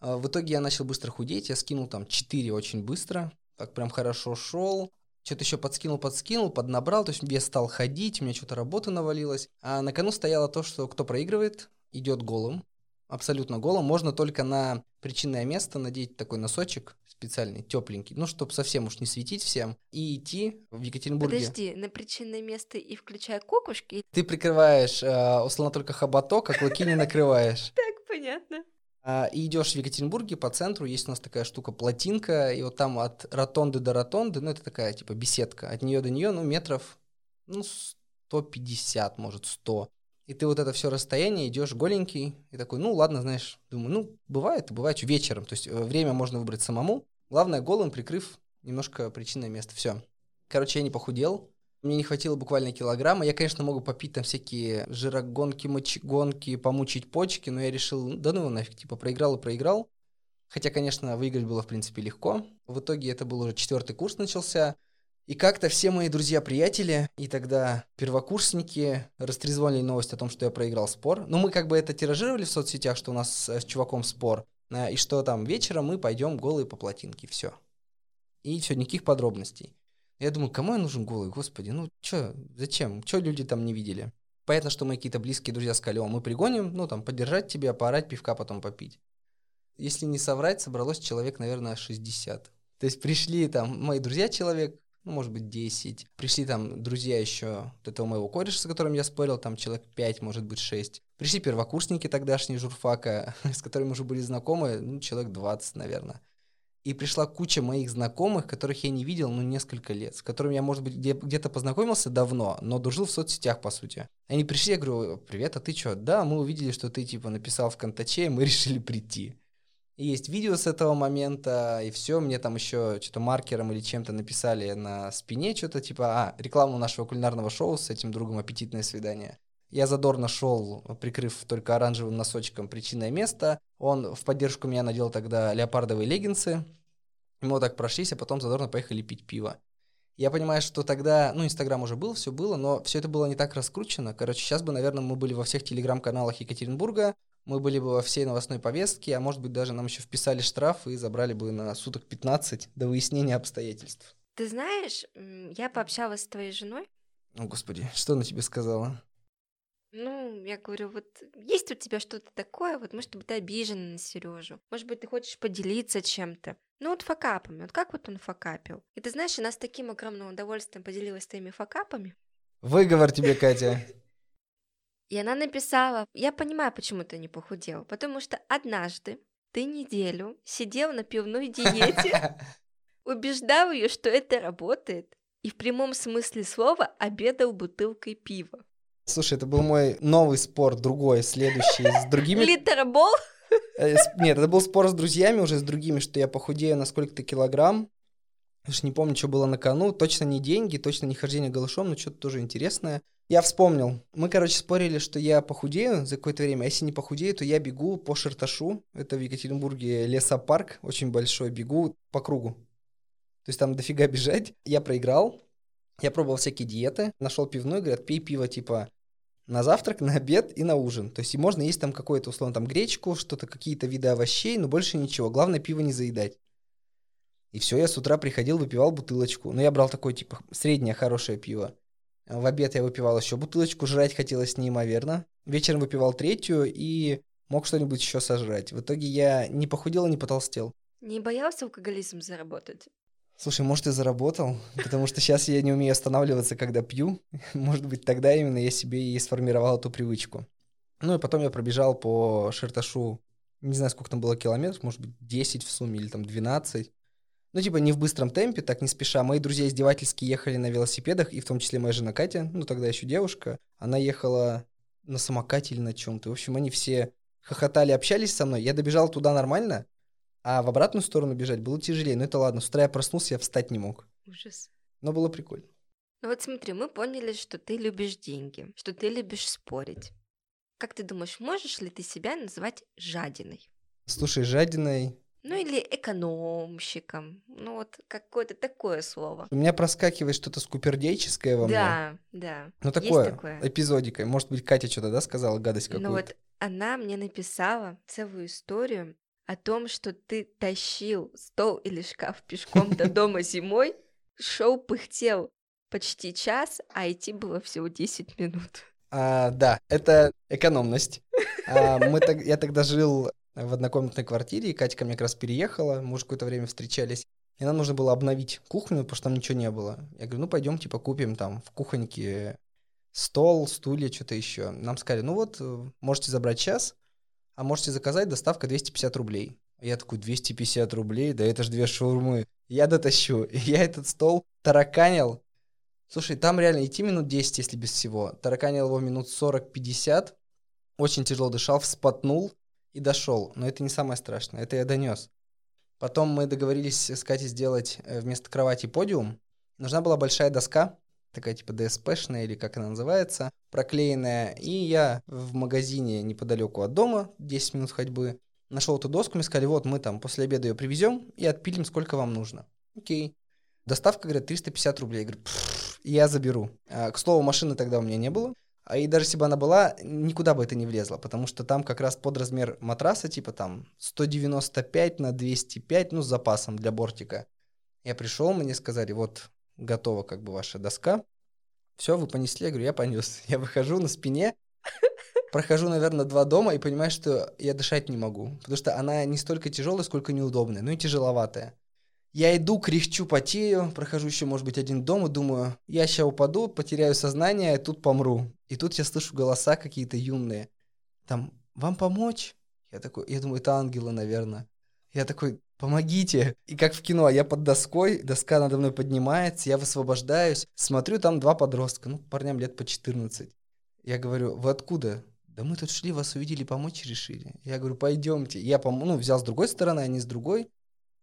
А, в итоге я начал быстро худеть, я скинул там 4 очень быстро, так прям хорошо шел. Что-то еще подскинул, подскинул, поднабрал, то есть вес стал ходить, у меня что-то работа навалилась. А на кону стояло то, что кто проигрывает, идет голым, абсолютно голым. Можно только на причинное место надеть такой носочек специальный, тепленький, ну, чтобы совсем уж не светить всем, и идти в Екатеринбурге. Подожди, на причинное место и включая кокушки? Ты прикрываешь, э, условно, только хоботок, а клыки не накрываешь. *laughs* Так, понятно. А, и идешь в Екатеринбурге по центру, есть у нас такая штука плотинка, и вот там от ротонды до ротонды, ну это такая типа беседка, от нее до нее, ну метров, ну 150, может 100. И ты вот это все расстояние идешь голенький, и такой, ну ладно, знаешь, думаю, ну бывает, бывает вечером, то есть э, время можно выбрать самому. Главное голым, прикрыв немножко причинное место, все. Короче, я не похудел, мне не хватило буквально килограмма. Я, конечно, могу попить там всякие жирогонки, мочегонки, помучить почки, но я решил, да ну нафиг, типа проиграл и проиграл. Хотя, конечно, выиграть было, в принципе, легко. В итоге это был уже четвертый курс начался. И как-то все мои друзья-приятели и тогда первокурсники растрезвонили новость о том, что я проиграл спор. Ну, мы как бы это тиражировали в соцсетях, что у нас с чуваком спор. И что там вечером мы пойдем голые по плотинке, все. И все, никаких подробностей. Я думаю, кому я нужен голый, господи, ну чё, зачем, чё люди там не видели? Понятно, что мы какие-то близкие друзья сказали, о, мы пригоним, ну там, поддержать тебя, поорать, пивка потом попить. Если не соврать, собралось человек, наверное, 60. То есть пришли там мои друзья человек, ну, может быть, 10. Пришли там друзья еще от этого моего кореша, с которым я спорил, там человек 5, может быть, 6. Пришли первокурсники тогдашние журфака, *laughs* с которыми уже были знакомы, ну, человек 20, наверное и пришла куча моих знакомых, которых я не видел, ну, несколько лет, с которыми я, может быть, где- где-то познакомился давно, но дружил в соцсетях, по сути. Они пришли, я говорю, привет, а ты что? Да, мы увидели, что ты, типа, написал в Контаче, и мы *laughs* решили прийти. И есть видео с этого момента, и все, мне там еще что-то маркером или чем-то написали на спине, что-то типа, а, рекламу нашего кулинарного шоу с этим другом «Аппетитное свидание». Я задорно шел, прикрыв только оранжевым носочком причинное место. Он в поддержку меня надел тогда леопардовые леггинсы. Мы вот так прошлись, а потом задорно поехали пить пиво. Я понимаю, что тогда, ну, Инстаграм уже был, все было, но все это было не так раскручено. Короче, сейчас бы, наверное, мы были во всех телеграм-каналах Екатеринбурга, мы были бы во всей новостной повестке, а может быть даже нам еще вписали штраф и забрали бы на суток 15 до выяснения обстоятельств. Ты знаешь, я пообщалась с твоей женой. О, Господи, что она тебе сказала? Ну, я говорю, вот есть у тебя что-то такое, вот может быть ты обижена на Сережу, может быть ты хочешь поделиться чем-то. Ну вот факапами, вот как вот он факапил. И ты знаешь, она с таким огромным удовольствием поделилась твоими факапами. Выговор тебе, Катя. И она написала, я понимаю, почему ты не похудел, потому что однажды ты неделю сидел на пивной диете, *laughs* убеждал ее, что это работает, и в прямом смысле слова обедал бутылкой пива. Слушай, это был мой новый спор, другой, следующий, с другими... Литербол? Э, нет, это был спор с друзьями уже, с другими, что я похудею на сколько-то килограмм. Уж не помню, что было на кону. Точно не деньги, точно не хождение голышом, но что-то тоже интересное. Я вспомнил. Мы, короче, спорили, что я похудею за какое-то время, а если не похудею, то я бегу по Шерташу. Это в Екатеринбурге лесопарк, очень большой, бегу по кругу. То есть там дофига бежать. Я проиграл. Я пробовал всякие диеты, нашел пивную, говорят, пей пиво типа на завтрак, на обед и на ужин. То есть и можно есть там какое-то, условно, там гречку, что-то, какие-то виды овощей, но больше ничего. Главное, пиво не заедать. И все, я с утра приходил, выпивал бутылочку. Но я брал такое, типа, среднее хорошее пиво. В обед я выпивал еще бутылочку, жрать хотелось неимоверно. Вечером выпивал третью и мог что-нибудь еще сожрать. В итоге я не похудел и не потолстел. Не боялся алкоголизм заработать? Слушай, может, и заработал, потому что сейчас я не умею останавливаться, когда пью. *laughs* Может быть, тогда именно я себе и сформировал эту привычку. Ну и потом я пробежал по Шерташу, не знаю, сколько там было километров, может быть, 10 в сумме или там 12. Ну, типа, не в быстром темпе, так не спеша. Мои друзья издевательски ехали на велосипедах, и в том числе моя жена Катя, ну, тогда еще девушка. Она ехала на самокате или на чем-то. В общем, они все хохотали, общались со мной. Я добежал туда нормально, а в обратную сторону бежать было тяжелее. Ну это ладно, с утра я проснулся, я встать не мог. Ужас. Но было прикольно. Ну вот смотри, мы поняли, что ты любишь деньги, что ты любишь спорить. Как ты думаешь, можешь ли ты себя называть жадиной? Слушай, жадиной... Ну или экономщиком. Ну вот какое-то такое слово. У меня проскакивает что-то скупердейческое во да, мне. Да, да. Ну такое, такое, эпизодикой. Может быть, Катя что-то, да, сказала гадость какую-то? Ну вот она мне написала целую историю о том, что ты тащил стол или шкаф пешком до дома зимой, *laughs* шоу пыхтел почти час, а идти было всего 10 минут. А, да, это экономность. А, мы так, я тогда жил в однокомнатной квартире, и Катя ко мне как раз переехала, мы уже какое-то время встречались. И нам нужно было обновить кухню, потому что там ничего не было. Я говорю, ну пойдем, типа, купим там в кухоньке стол, стулья, что-то еще. Нам сказали, ну вот, можете забрать час, а можете заказать, доставка 250 рублей. Я такой, 250 рублей? Да это ж две шаурмы. Я дотащу. *laughs* я этот стол тараканил. Слушай, там реально идти минут 10, если без всего. Тараканил его минут 40-50. Очень тяжело дышал, вспотнул и дошел. Но это не самое страшное. Это я донес. Потом мы договорились с Катей сделать э, вместо кровати подиум. Нужна была большая доска, такая типа DSP-шная или как она называется, проклеенная. И я в магазине неподалеку от дома, 10 минут ходьбы, нашел эту доску, мне сказали, вот мы там после обеда ее привезем и отпилим, сколько вам нужно. Окей. Доставка, говорят, 350 рублей. Я говорю, я заберу. А, к слову, машины тогда у меня не было. А и даже если бы она была, никуда бы это не влезло, потому что там как раз под размер матраса, типа там 195 на 205, ну, с запасом для бортика. Я пришел, мне сказали, вот готова как бы ваша доска. Все, вы понесли. Я говорю, я понес. *laughs* Я выхожу на спине, прохожу, наверное, два дома и понимаю, что я дышать не могу. Потому что она не столько тяжелая, сколько неудобная, ну и тяжеловатая. Я иду, кряхчу, потею, прохожу еще, может быть, один дом и думаю, я сейчас упаду, потеряю сознание, и тут помру. И тут я слышу голоса какие-то юные. Там, вам помочь? Я такой, я думаю, это ангелы, наверное. Я такой, помогите. И как в кино, я под доской, доска надо мной поднимается, я высвобождаюсь, смотрю, там два подростка, ну, парням лет по 14. Я говорю, вы откуда? да мы тут шли, вас увидели, помочь решили. Я говорю, пойдемте. Я пом- ну, взял с другой стороны, они с другой.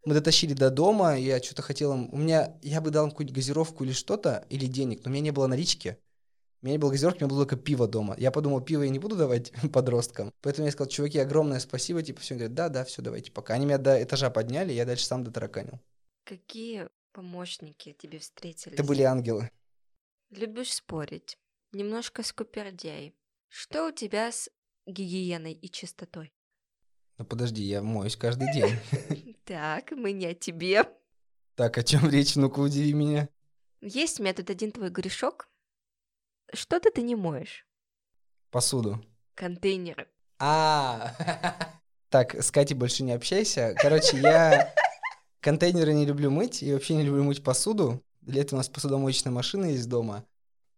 Мы дотащили до дома, я что-то хотел им... У меня... Я бы дал им какую-нибудь газировку или что-то, или денег, но у меня не было налички. У меня не было газировки, у меня было только пиво дома. Я подумал, пиво я не буду давать *laughs* подросткам. Поэтому я сказал, чуваки, огромное спасибо, типа, все. Говорят, да, да, все, давайте пока. Они меня до этажа подняли, я дальше сам дотараканил. Какие помощники тебе встретились? Это были ангелы. Любишь спорить. Немножко скупердяй. Что у тебя с гигиеной и чистотой? Ну подожди, я моюсь каждый день. *laughs* Так, мы не о тебе. Так, о чем речь? Ну-ка, удиви меня. Есть метод один твой грешок. Что-то ты не моешь. Посуду. Контейнеры. А, так, с Катей больше не общайся. Короче, я контейнеры не люблю мыть и вообще не люблю мыть посуду. Для этого у нас посудомоечная машина есть дома.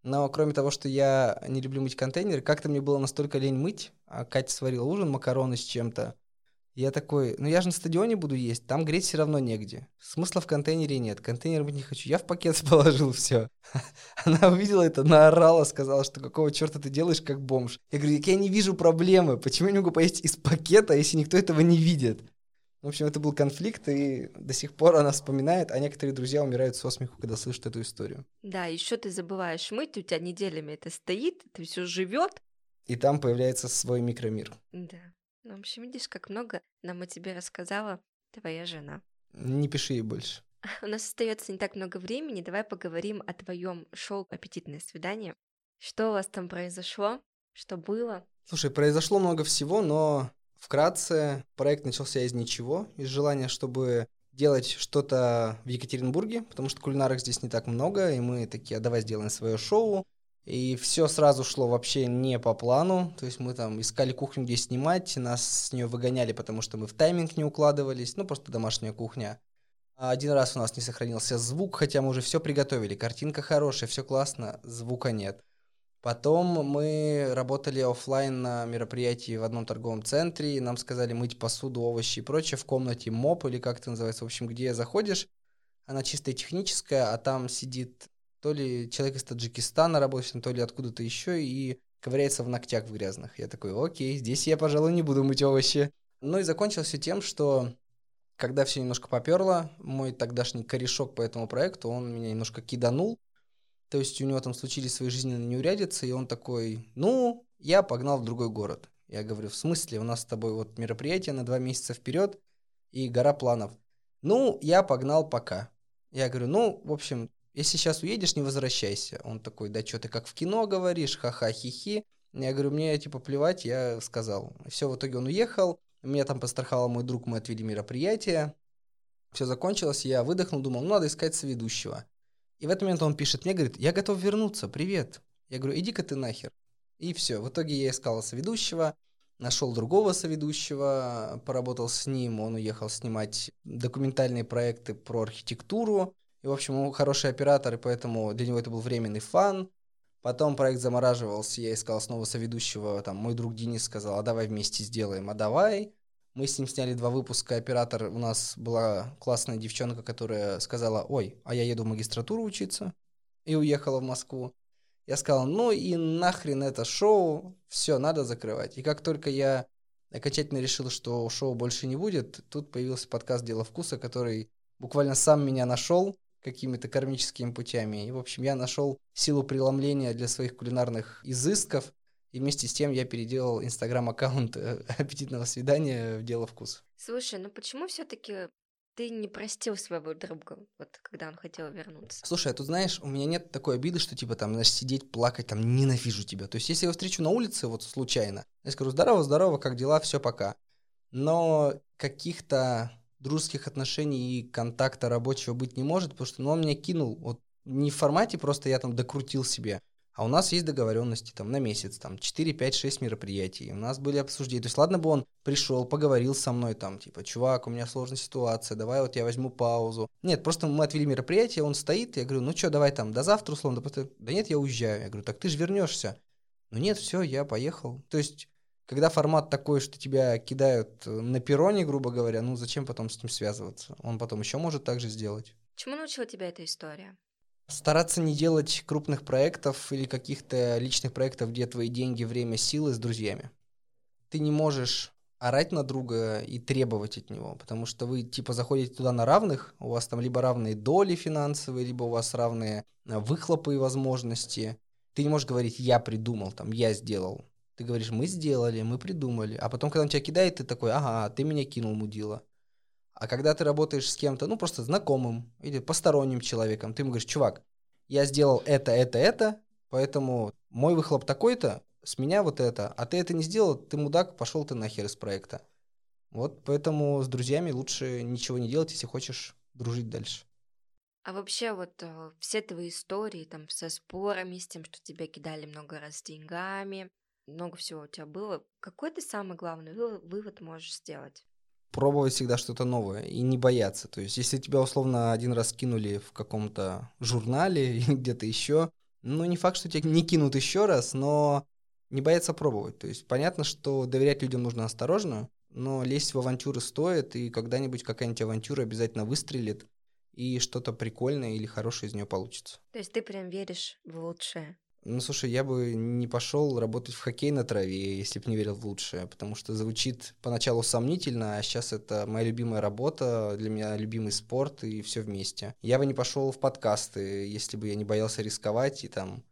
Но кроме того, что я не люблю мыть контейнеры, как-то мне было настолько лень мыть, а Катя сварила ужин, макароны с чем-то. Я такой, ну я же на стадионе буду есть, там греть все равно негде. Смысла в контейнере нет, контейнер мыть не хочу. Я в пакет *laughs* положил все. *laughs* Она увидела это, наорала, сказала, что какого черта ты делаешь как бомж. Я говорю, я не вижу проблемы, почему я не могу поесть из пакета, если никто этого не видит? В общем, это был конфликт, и до сих пор она вспоминает, а некоторые друзья умирают со смеху, когда слышат эту историю. Да, еще ты забываешь мыть, у тебя неделями это стоит, это все живет. И там появляется свой микромир. Да. Ну, в общем, видишь, как много нам о тебе рассказала твоя жена. Не пиши ей больше. *laughs* У нас остается не так много времени, давай поговорим о твоем шоу «Аппетитное свидание». Что у вас там произошло? Что было? Слушай, произошло много всего, но вкратце проект начался из ничего, из желания, чтобы делать что-то в Екатеринбурге, потому что кулинарок здесь не так много, и мы такие, а давай сделаем свое шоу. И все сразу шло вообще не по плану. То есть мы там искали кухню, где снимать, нас с нее выгоняли, потому что мы в тайминг не укладывались. Ну, просто домашняя кухня. А один раз у нас не сохранился звук, хотя мы уже все приготовили. Картинка хорошая, все классно, звука нет. Потом мы работали офлайн на мероприятии в одном торговом центре, и нам сказали мыть посуду, овощи и прочее в комнате МОП, или как это называется, в общем, где заходишь, она чисто техническая, а там сидит то ли человек из Таджикистана работает, то ли откуда-то еще, и ковыряется в ногтях в грязных. Я такой, окей, здесь я, пожалуй, не буду мыть овощи. Ну и закончилось все тем, что когда все немножко поперло, мой тогдашний корешок по этому проекту, он меня немножко киданул. То есть у него там случились свои жизненные неурядицы, и он такой, ну, я погнал в другой город. Я говорю, в смысле, у нас с тобой вот мероприятие на два месяца вперед и гора планов. Ну, я погнал пока. Я говорю, ну, в общем, если сейчас уедешь, не возвращайся. Он такой, да что ты как в кино говоришь, ха-ха, хи-хи. Я говорю, мне типа плевать, я сказал. Все, в итоге он уехал, меня там постраховал мой друг, мы отвели мероприятие. Все закончилось, я выдохнул, думал, ну надо искать соведущего. И в этот момент он пишет мне, говорит, я готов вернуться, привет. Я говорю, иди-ка ты нахер. И все, в итоге я искал соведущего, нашел другого соведущего, поработал с ним, он уехал снимать документальные проекты про архитектуру, и, в общем, он хороший оператор, и поэтому для него это был временный фан. Потом проект замораживался, я искал снова соведущего, там, мой друг Денис сказал, а давай вместе сделаем, а давай. Мы с ним сняли два выпуска, оператор, у нас была классная девчонка, которая сказала, ой, а я еду в магистратуру учиться, и уехала в Москву. Я сказал, ну и нахрен это шоу, все, надо закрывать. И как только я окончательно решил, что шоу больше не будет, тут появился подкаст «Дело вкуса», который буквально сам меня нашел, какими-то кармическими путями. И, в общем, я нашел силу преломления для своих кулинарных изысков, и вместе с тем я переделал инстаграм-аккаунт э, *laughs* аппетитного свидания в дело вкус. Слушай, ну почему все-таки ты не простил своего друга, вот когда он хотел вернуться? Слушай, а тут знаешь, у меня нет такой обиды, что типа там, знаешь, сидеть, плакать, там, ненавижу тебя. То есть, если я его встречу на улице, вот случайно, я скажу, здорово, здорово, как дела, все, пока. Но каких-то дружеских отношений и контакта рабочего быть не может, потому что ну, он меня кинул. Вот не в формате просто я там докрутил себе, а у нас есть договоренности там на месяц, там 4, 5, 6 мероприятий. У нас были обсуждения. То есть ладно бы он пришел, поговорил со мной там, типа, чувак, у меня сложная ситуация, давай вот я возьму паузу. Нет, просто мы отвели мероприятие, он стоит, я говорю, ну что, давай там до завтра, условно. Да нет, я уезжаю. Я говорю, так ты же вернешься. Ну нет, все, я поехал. То есть когда формат такой, что тебя кидают э, на перроне, грубо говоря, ну зачем потом с ним связываться? Он потом еще может так же сделать. Чему научила тебя эта история? Стараться не делать крупных проектов или каких-то личных проектов, где твои деньги, время, силы с друзьями. Ты не можешь орать на друга и требовать от него, потому что вы типа заходите туда на равных, у вас там либо равные доли финансовые, либо у вас равные э, выхлопы и возможности. Ты не можешь говорить «я придумал», там «я сделал». Ты говоришь «мы сделали, мы придумали», а потом, когда он тебя кидает, ты такой «ага, ты меня кинул, мудила». А когда ты работаешь с кем-то, ну, просто знакомым или посторонним человеком, ты ему говоришь, чувак, я сделал это, это, это, поэтому мой выхлоп такой-то, с меня вот это, а ты это не сделал, ты мудак, пошел ты нахер из проекта. Вот поэтому с друзьями лучше ничего не делать, если хочешь дружить дальше. А вообще вот э, все твои истории там со спорами, с тем, что тебя кидали много раз деньгами, много всего у тебя было. Какой ты самый главный вывод можешь сделать? пробовать всегда что-то новое и не бояться. То есть, если тебя условно один раз кинули в каком-то журнале *laughs* или где-то еще, ну, не факт, что тебя не кинут еще раз, но не бояться пробовать. То есть, понятно, что доверять людям нужно осторожно, но лезть в авантюры стоит, и когда-нибудь какая-нибудь авантюра обязательно выстрелит, и что-то прикольное или хорошее из нее получится. То есть ты прям веришь в лучшее? Ну, слушай, я бы не пошел работать в хоккей на траве, если бы не верил в лучшее, потому что звучит поначалу сомнительно, а сейчас это моя любимая работа, для меня любимый спорт и все вместе. Я бы не пошел в подкасты, если бы я не боялся рисковать и там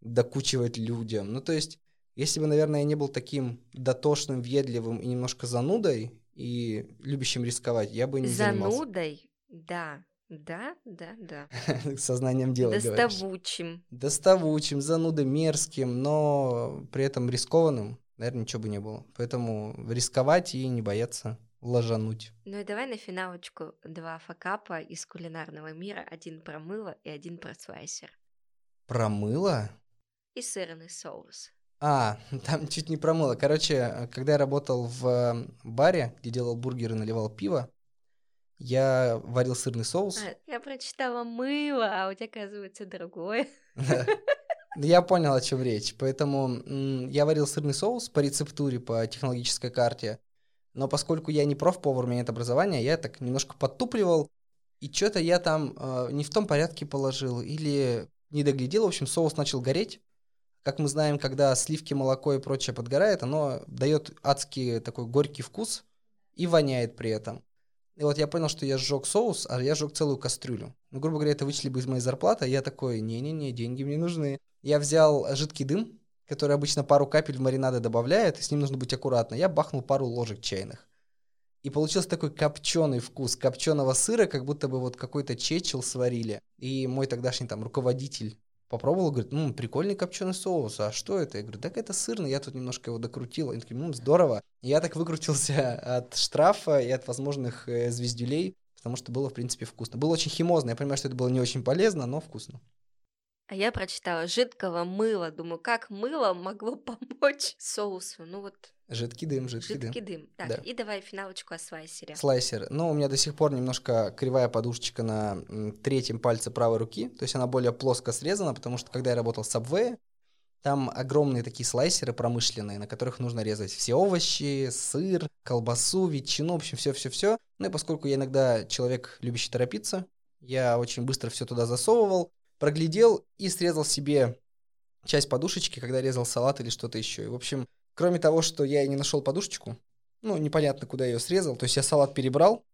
докучивать людям. Ну, то есть, если бы, наверное, я не был таким дотошным, въедливым и немножко занудой и любящим рисковать, я бы не занудой? занимался. Занудой? Да. Да, да, да. *laughs* Сознанием дела Доставучим. Говоришь. Доставучим, занудой, мерзким, но при этом рискованным, наверное, ничего бы не было. Поэтому рисковать и не бояться ложануть. Ну и давай на финалочку два факапа из кулинарного мира. Один про мыло и один про слайсер. Про мыло? И сырный соус. А, *laughs* там чуть не про мыло. Короче, когда я работал в баре, где делал бургеры, наливал пиво, я варил сырный соус. А, я прочитала мыло, а у тебя, оказывается, другое. *laughs* Я понял, о чем речь. Поэтому я варил сырный соус по рецептуре, по технологической карте. Но поскольку я не проф-повар, у меня нет образования, я так немножко подтупливал. И что-то я там э, не в том порядке положил или не доглядел. В общем, соус начал гореть. Как мы знаем, когда сливки, молоко и прочее подгорает, оно дает адский такой горький вкус и воняет при этом. И вот я понял, что я сжег соус, а я сжег целую кастрюлю. Ну, грубо говоря, это вычли бы из моей зарплаты, а я такой, не-не-не, деньги мне нужны. Я взял жидкий дым, который обычно пару капель в маринады добавляет, и с ним нужно быть аккуратно. Я бахнул пару ложек чайных. И получился такой копченый вкус копченого сыра, как будто бы вот какой-то чечил сварили. И мой тогдашний там руководитель попробовал, говорит, ну, прикольный копченый соус, а что это? Я говорю, так это сырный, я тут немножко его докрутил. Они такие, ну, здорово. И я так выкрутился *laughs* от штрафа и от возможных э, звездюлей, потому что было, в принципе, вкусно. Было очень химозно, я понимаю, что это было не очень полезно, но вкусно. А я прочитала жидкого мыла. Думаю, как мыло могло *laughs* помочь соусу? Ну вот Жидкий дым, жидкий, жидкий дым. дым. Так, да. и давай финалочку о слайсере. Слайсер. Ну, у меня до сих пор немножко кривая подушечка на третьем пальце правой руки. То есть она более плоско срезана, потому что когда я работал в Subway, там огромные такие слайсеры промышленные, на которых нужно резать все овощи, сыр, колбасу, ветчину, в общем, все-все-все. Ну и поскольку я иногда человек, любящий торопиться, я очень быстро все туда засовывал, проглядел и срезал себе часть подушечки, когда резал салат или что-то еще. И, в общем, Кроме того, что я и не нашел подушечку, ну, непонятно, куда ее срезал. То есть я салат перебрал,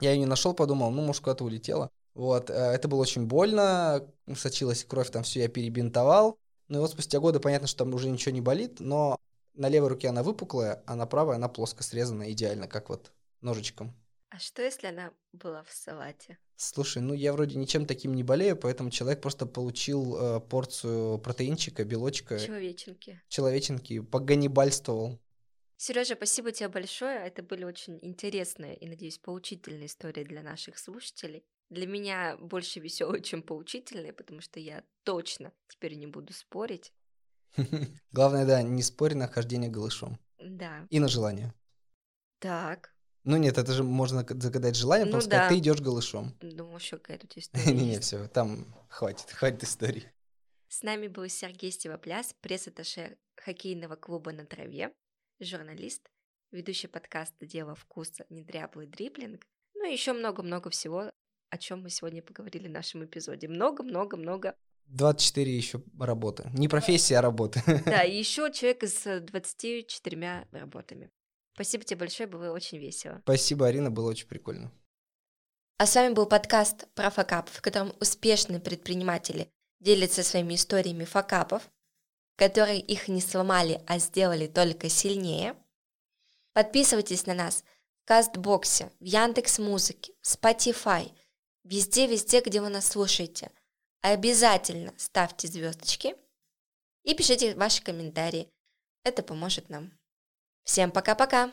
я ее не нашел, подумал, ну, может, куда-то улетела. Вот, э, это было очень больно, сочилась кровь, там все я перебинтовал. Ну и вот спустя годы понятно, что там уже ничего не болит, но на левой руке она выпуклая, а на правой она плоско срезана идеально, как вот ножичком. А что, если она была в салате? Слушай, ну я вроде ничем таким не болею, поэтому человек просто получил э, порцию протеинчика, белочка. Человеченки. Человеченки, поганнибальствовал. Сережа, спасибо тебе большое. Это были очень интересные и, надеюсь, поучительные истории для наших слушателей. Для меня больше веселые, чем поучительные, потому что я точно теперь не буду спорить. *laughs* Главное, да, не спорь на хождение голышом. Да. И на желание. Так, ну нет, это же можно загадать желание, ну, просто да. ты идешь голышом. Думаю, еще какая-то *laughs* история. Не-не, все, там хватит, хватит историй. С нами был Сергей Стивопляс, пресс-атташе хоккейного клуба «На траве», журналист, ведущий подкаста «Дело вкуса. Недряблый дриблинг», ну и еще много-много всего. о чем мы сегодня поговорили в нашем эпизоде. Много-много-много 24 еще работы. Не профессия, а работы. Да, *laughs* и еще человек с 24 работами. Спасибо тебе большое, было очень весело. Спасибо, Арина, было очень прикольно. А с вами был подкаст про факап, в котором успешные предприниматели делятся своими историями факапов, которые их не сломали, а сделали только сильнее. Подписывайтесь на нас в Кастбоксе, в Яндекс Музыке, в Spotify, везде-везде, где вы нас слушаете. Обязательно ставьте звездочки и пишите ваши комментарии. Это поможет нам. Всем пока-пока!